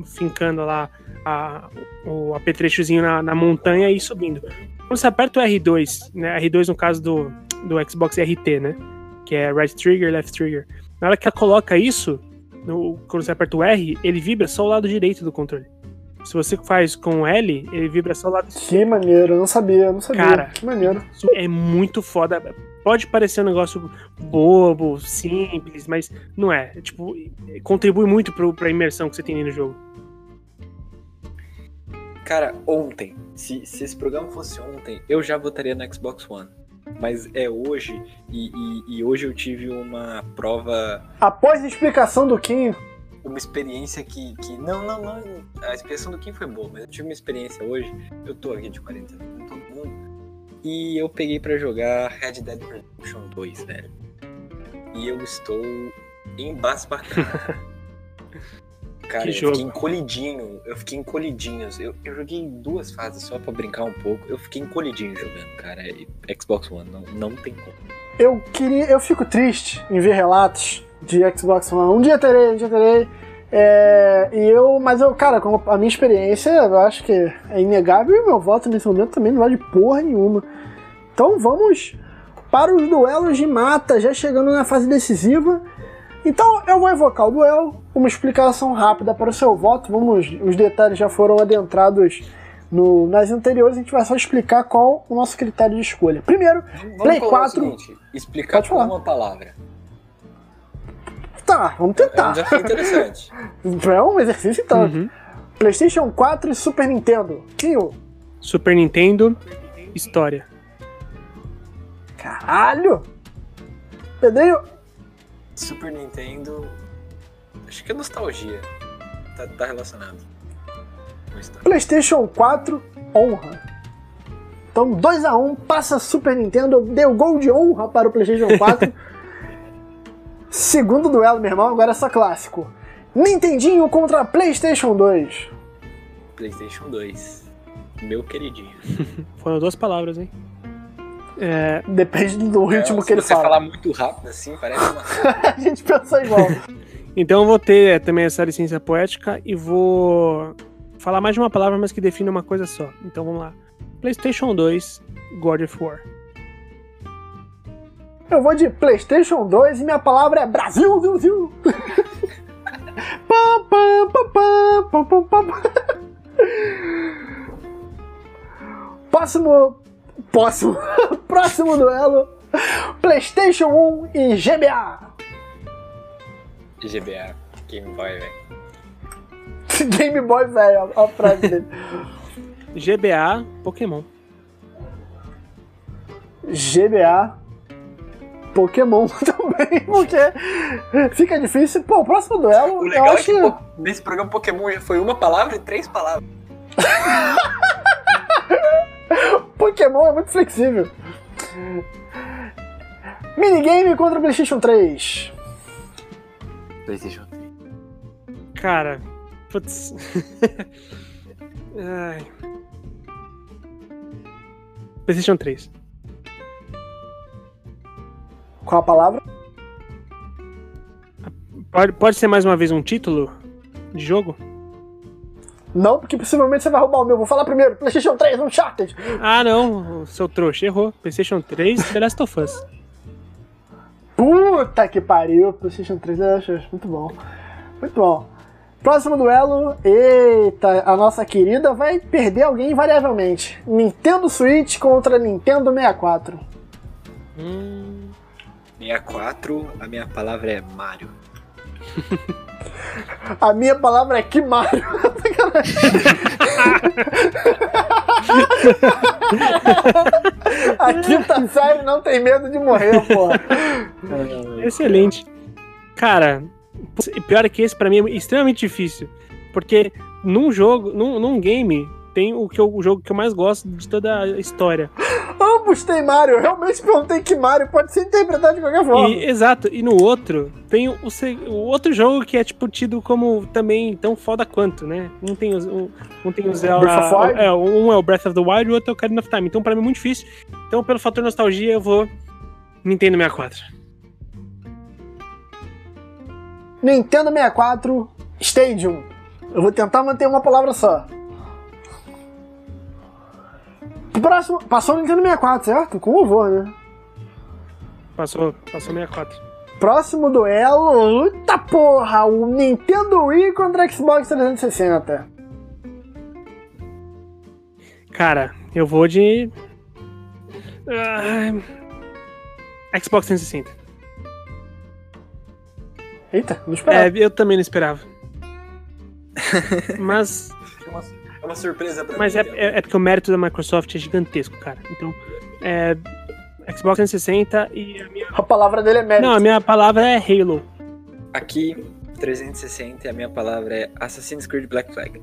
fincando lá a, o apetrechozinho na, na montanha e subindo. Quando você aperta o R2, né? R2 no caso do, do Xbox RT, né? que é right trigger, left trigger. Na hora que ela coloca isso, no, quando você aperta o R, ele vibra só o lado direito do controle. Se você faz com o L, ele vibra só o lado Que maneiro, eu não sabia, eu não sabia. Cara, que maneiro. Isso é muito foda. Pode parecer um negócio bobo, simples, mas não é. É, Tipo, contribui muito pro, pra imersão que você tem no jogo. Cara, ontem, se, se esse programa fosse ontem, eu já votaria no Xbox One. Mas é hoje, e, e- e hoje eu tive uma prova, Após a explicação do Kim, uma experiência que, que. Não, não, não. A explicação do Kim foi boa, mas eu tive uma experiência hoje. Eu tô aqui de quarentena com todo mundo. E eu peguei pra jogar Red Dead Redemption 2, velho. E eu estou embasbacado. Cara, Que eu jogo. fiquei encolhidinho. Eu fiquei encolhidinho. Eu, eu joguei duas fases só pra brincar um pouco. Eu fiquei encolhidinho jogando, cara. Xbox One, não, não tem como. eu queria. Eu fico triste em ver relatos de Xbox One. Um dia terei, um dia terei. É, e eu, mas eu, cara, com a minha experiência, eu acho que é inegável e meu voto nesse momento também não vale porra nenhuma. Então vamos para os duelos de mata, já chegando na fase decisiva. Então eu vou evocar o duelo, uma explicação rápida para o seu voto. Vamos, os detalhes já foram adentrados no- nas anteriores, a gente vai só explicar qual o nosso critério de escolha. Primeiro, Vamos Play colocar 4. o seguinte, explicar com uma palavra. Tá, vamos É um tentar. desafio interessante. É um exercício então. Uhum. PlayStation 4 e Super Nintendo. Tio, Super Nintendo, história. caralho! Pedrinho, Super Nintendo. Acho que é nostalgia. Tá, tá relacionado. com história. PlayStation 4, honra. Então 2x1, passa Super Nintendo, deu gol de honra para o PlayStation 4. Segundo duelo, meu irmão, agora é só clássico. Nintendinho contra PlayStation 2. PlayStation 2. Meu queridinho. Foram duas palavras, hein? É, Depende do ritmo É, que ele se você fala. falar muito rápido assim, parece uma. A gente pensa igual. então eu vou ter é, também essa licença poética e vou falar mais de uma palavra, mas que define uma coisa só. Então vamos lá. PlayStation 2, God of War. Eu vou de PlayStation 2 e minha palavra é Brasil, Zil, Zil. Pam, pam, pam, pam, pam, pam, pam. Próximo. Próximo. Próximo duelo. PlayStation 1 e GBA. GBA. Game Boy, velho. Game Boy, velho, a a frase dele. GBA, Pokémon. GBA. Pokémon também, porque fica difícil. Pô, o próximo duelo, O eu legal é acho que que. pô, nesse programa Pokémon já foi uma palavra e três palavras. Pokémon é muito flexível. Minigame contra PlayStation 3. PlayStation 3. Cara, putz. Ai. PlayStation 3. Qual a palavra? Pode, pode ser mais uma vez um título de jogo? Não, porque possivelmente você vai roubar o meu. Vou falar primeiro. PlayStation 3, Uncharted. Ah, não, seu trouxa, errou. PlayStation 3, The Last of Us. Puta que pariu. PlayStation 3 eu acho muito bom. Muito bom. Próximo duelo. Eita, a nossa querida vai perder alguém invariavelmente. Nintendo Switch contra Nintendo 64. Hum, 64, a minha palavra é Mario. A minha palavra é Kimario. a quinta série não tem medo de morrer, porra. excelente. Cara, e pior é que esse pra mim é extremamente difícil. Porque num jogo, num, num game, tem o, que eu, o jogo que eu mais gosto de toda a história. Têm Mario. Eu realmente perguntei que Mario pode ser interpretado de qualquer forma. E, exato, e no outro, tem o, o outro jogo que é tipo tido como também tão foda quanto, né? Um tem os, um, um tem o Zelda. Breath of Wild? É, um é o Breath of the Wild e o outro é o Ocarina of Time. Então pra mim é muito difícil. Então, pelo fator nostalgia, eu vou. Nintendo 64. Nintendo 64 Stadium. Eu vou tentar manter uma palavra só. Próximo. Passou o Nintendo 64, certo? Com louvor, né? Passou, passou 64. Próximo duelo. Eita porra! O Nintendo Wii contra Xbox 360. Cara, eu vou de. Ah, Xbox 360. Eita, não esperava. É, eu também não esperava. Mas, É uma, é surpresa pra mas mim. é, então. é, é porque o mérito da Microsoft é gigantesco, cara. Então, é. Xbox 360 e a minha. A palavra dele é mérito. Não, a minha palavra é Halo. Aqui, 360 e a minha palavra é Assassin's Creed Black Flag.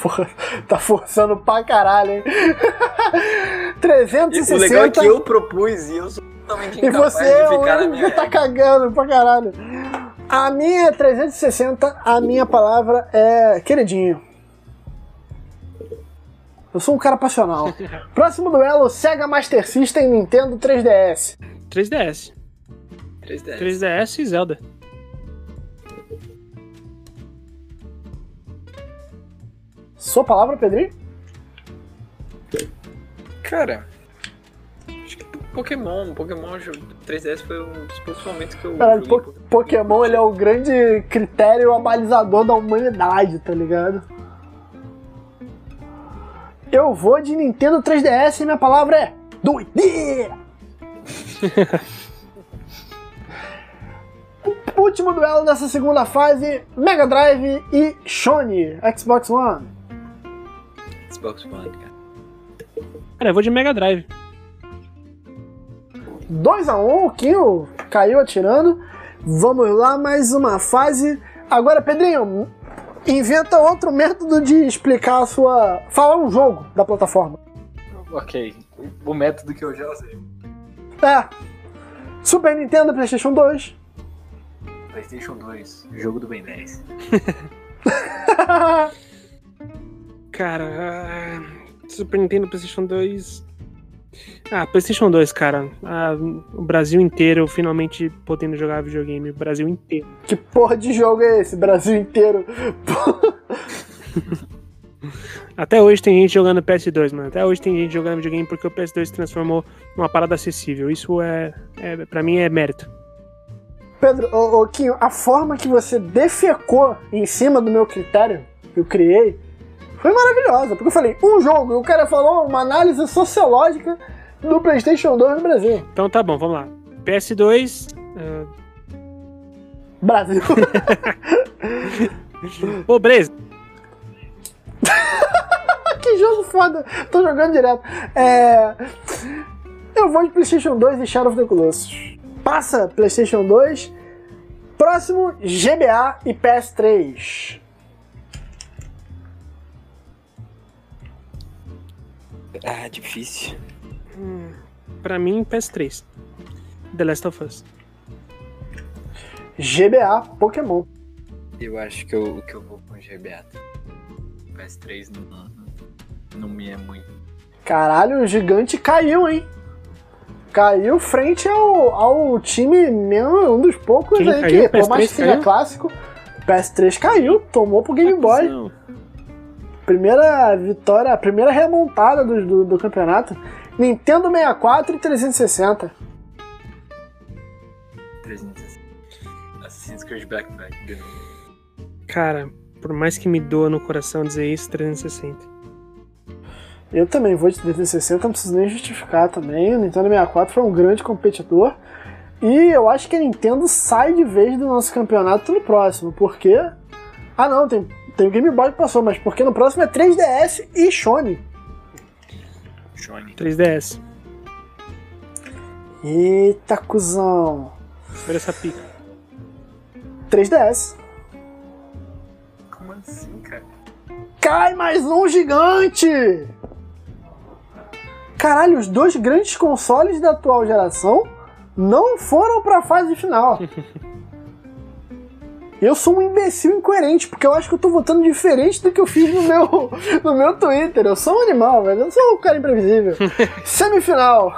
Porra, tá forçando pra caralho, hein? E 360 o legal é que eu propus e eu sou totalmente e incapaz você de é o ficar na minha tá regra. cagando pra caralho. A minha é 360, a minha palavra é queridinho. Eu sou um cara passional. Próximo duelo, Sega Master System Nintendo 3DS. 3DS. 3DS. 3DS e Zelda. Sua palavra, Pedrinho? Cara, Pokémon, Pokémon jo- 3DS foi um dos poucos momentos que eu Caralho, joguei po Pokémon ele é o grande critério abalizador da humanidade, tá ligado? Eu vou de Nintendo 3DS e minha palavra é doideira! O Último duelo dessa segunda fase: Mega Drive e Sony, Xbox One. Xbox One, cara. Cara, eu vou de Mega Drive. 2x1, o Kinho caiu atirando. Vamos lá, mais uma fase. Agora, Pedrinho, inventa outro método de explicar a sua. Falar um jogo da plataforma. Ok, o método que eu já usei. É. Super Nintendo, PlayStation 2. PlayStation 2, jogo do Ben 10. Cara, Super Nintendo, PlayStation 2. Ah, PlayStation 2, cara. Ah, o Brasil inteiro finalmente podendo jogar videogame. O Brasil inteiro. que porra de jogo é esse? Brasil inteiro. Até hoje tem gente jogando PS2, mano. Até hoje tem gente jogando videogame porque o PS2 se transformou numa parada acessível. Isso é, é para mim, é mérito. Pedro, ô, ô Kinho, a forma que você defecou em cima do meu critério, que eu criei, foi maravilhosa. Porque eu falei, um jogo, e o cara falou uma análise sociológica do PlayStation 2 no Brasil. Então tá bom, vamos lá. PS2. ah, Brasil. pobreza. que jogo foda. Tô jogando direto. É... Eu vou de PlayStation 2 e Shadow of the Colossus. Passa PlayStation 2. Próximo, GBA e PS3. Ah, difícil. Pra mim, PS3. The Last of Us. GBA, Pokémon. Eu acho que eu, que eu vou com GBA. PS3 não, não me é muito. Caralho, o gigante caiu, hein? Caiu frente ao, ao time mesmo, um dos poucos Quem aí caiu? que, por mais que PS3 seja clássico, PS3 caiu, tomou pro Game Boy. Não. Primeira vitória, a primeira remontada do, do, do campeonato. Nintendo 64 e 360. 360. Assassin's Creed Black Flag. Cara, por mais que me doa no coração dizer isso, 360. Eu também vou de 360, não preciso nem justificar também. O Nintendo 64 foi um grande competidor. E eu acho que a Nintendo sai de vez do nosso campeonato no próximo, porque. Ah não, tem, tem o Game Boy que passou, mas porque no próximo é 3DS e Sony. Johnny. 3DS. Eita, cuzão. Olha essa pica. 3DS. Como assim, cara? Cai mais um gigante! Caralho, os dois grandes consoles da atual geração não foram pra fase final. Eu sou um imbecil incoerente, porque eu acho que eu tô votando diferente do que eu fiz no meu, no meu Twitter. Eu sou um animal, mas eu sou um cara imprevisível. Semifinal.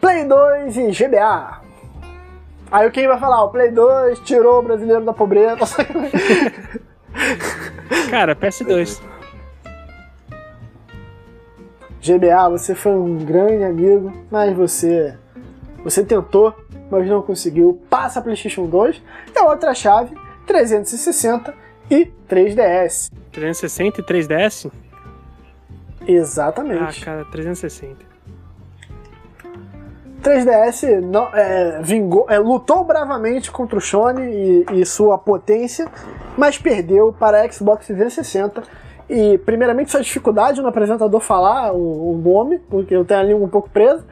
Play 2 e GBA. Aí quem vai falar? O Play 2 tirou o brasileiro da pobreza. Cara, PS2. GBA, você foi um grande amigo, mas você você tentou, mas não conseguiu. Passa a PlayStation 2 e a outra chave 360 e 3DS. 360 e 3DS? Exatamente. Ah, cara, 360. 3DS não, é, vingou, é, lutou bravamente contra o Sony e, e, sua potência, mas perdeu para a Xbox 360. E, primeiramente, sua dificuldade no apresentador falar o, o nome, porque eu tenho a língua um pouco presa,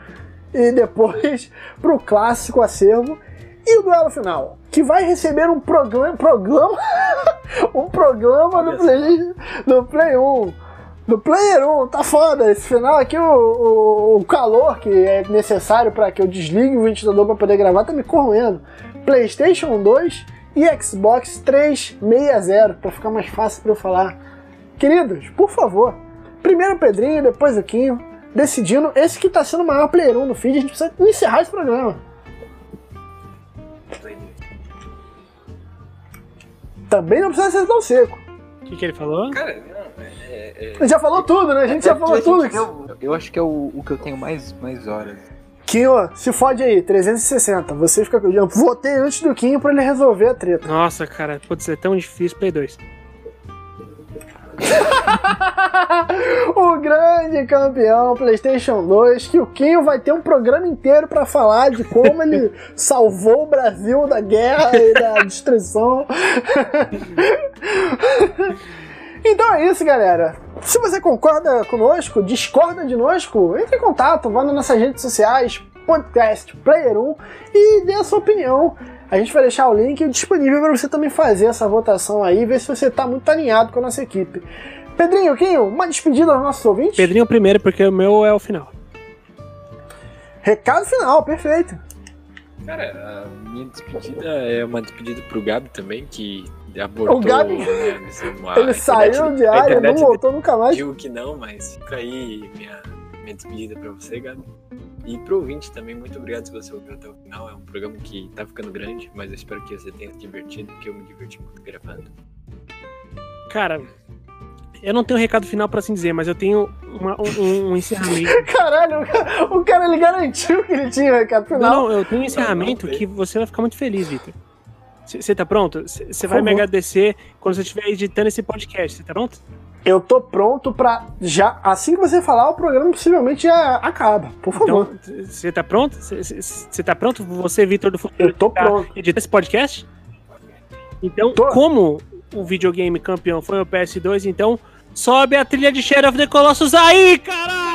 e depois para o clássico acervo e o duelo final, que vai receber um programa, programa um programa no Play, no Play 1 do Player 1, tá foda. Esse final aqui, o, o, o calor que é necessário para que eu desligue o ventilador para poder gravar tá me corroendo. PlayStation 2 e Xbox 360, para ficar mais fácil para eu falar. Queridos, por favor, primeiro o Pedrinho, depois o Quinho, decidindo esse que tá sendo o maior Player 1 no feed, a gente precisa encerrar esse programa. Também não precisa ser tão seco. O que, que ele falou? Cara, não, é, é, é... Já falou tudo, né? A gente é, já falou tudo. Eu, eu, acho que é o, o, que eu tenho mais, mais horas. Kinho, se fode aí, 360. Você fica. Eu votei antes do Kinho pra ele resolver a treta. Nossa, cara, pode ser tão difícil Play 2. o grande campeão PlayStation 2, que o Kinho vai ter um programa inteiro para falar de como ele salvou o Brasil da guerra e da destruição. então é isso, galera. Se você concorda conosco, discorda de nós, entre em contato, vá nas nossas redes sociais, podcast Player 1 e dê a sua opinião. A gente vai deixar o link disponível para você também fazer essa votação aí, ver se você está muito alinhado com a nossa equipe. Pedrinho, Quinho, uma despedida aos nossos ouvintes? Pedrinho primeiro, porque o meu é o final. Recado final, perfeito. Cara, a minha despedida é uma despedida pro Gabi também, que abortou. O Gabi, né, ele saiu de área, não voltou nunca mais. Digo que não, mas fica aí minha, minha despedida pra você, Gabi. E pro ouvinte também, muito obrigado se você ouviu até o final. É um programa que tá ficando grande, mas eu espero que você tenha se divertido, porque eu me diverti muito gravando. Cara, eu não tenho um recado final para assim dizer, mas eu tenho uma, um, um, encerramento. Caralho, o cara, ele garantiu que ele tinha um recado final. Não, não eu tenho um encerramento que você vai ficar muito feliz, Vitor. Você tá pronto? Você vai me agradecer quando você estiver editando esse podcast. Você tá pronto? Eu tô pronto pra já. Assim que você falar, o programa possivelmente já acaba. Por favor. Você então, tá pronto? Você tá pronto? Você, Vitor do Futuro, Eu tô tá pronto. Editar esse podcast? Então, tô. como o videogame campeão foi o PS2, então sobe a trilha de Shadow of the Colossus aí, caralho!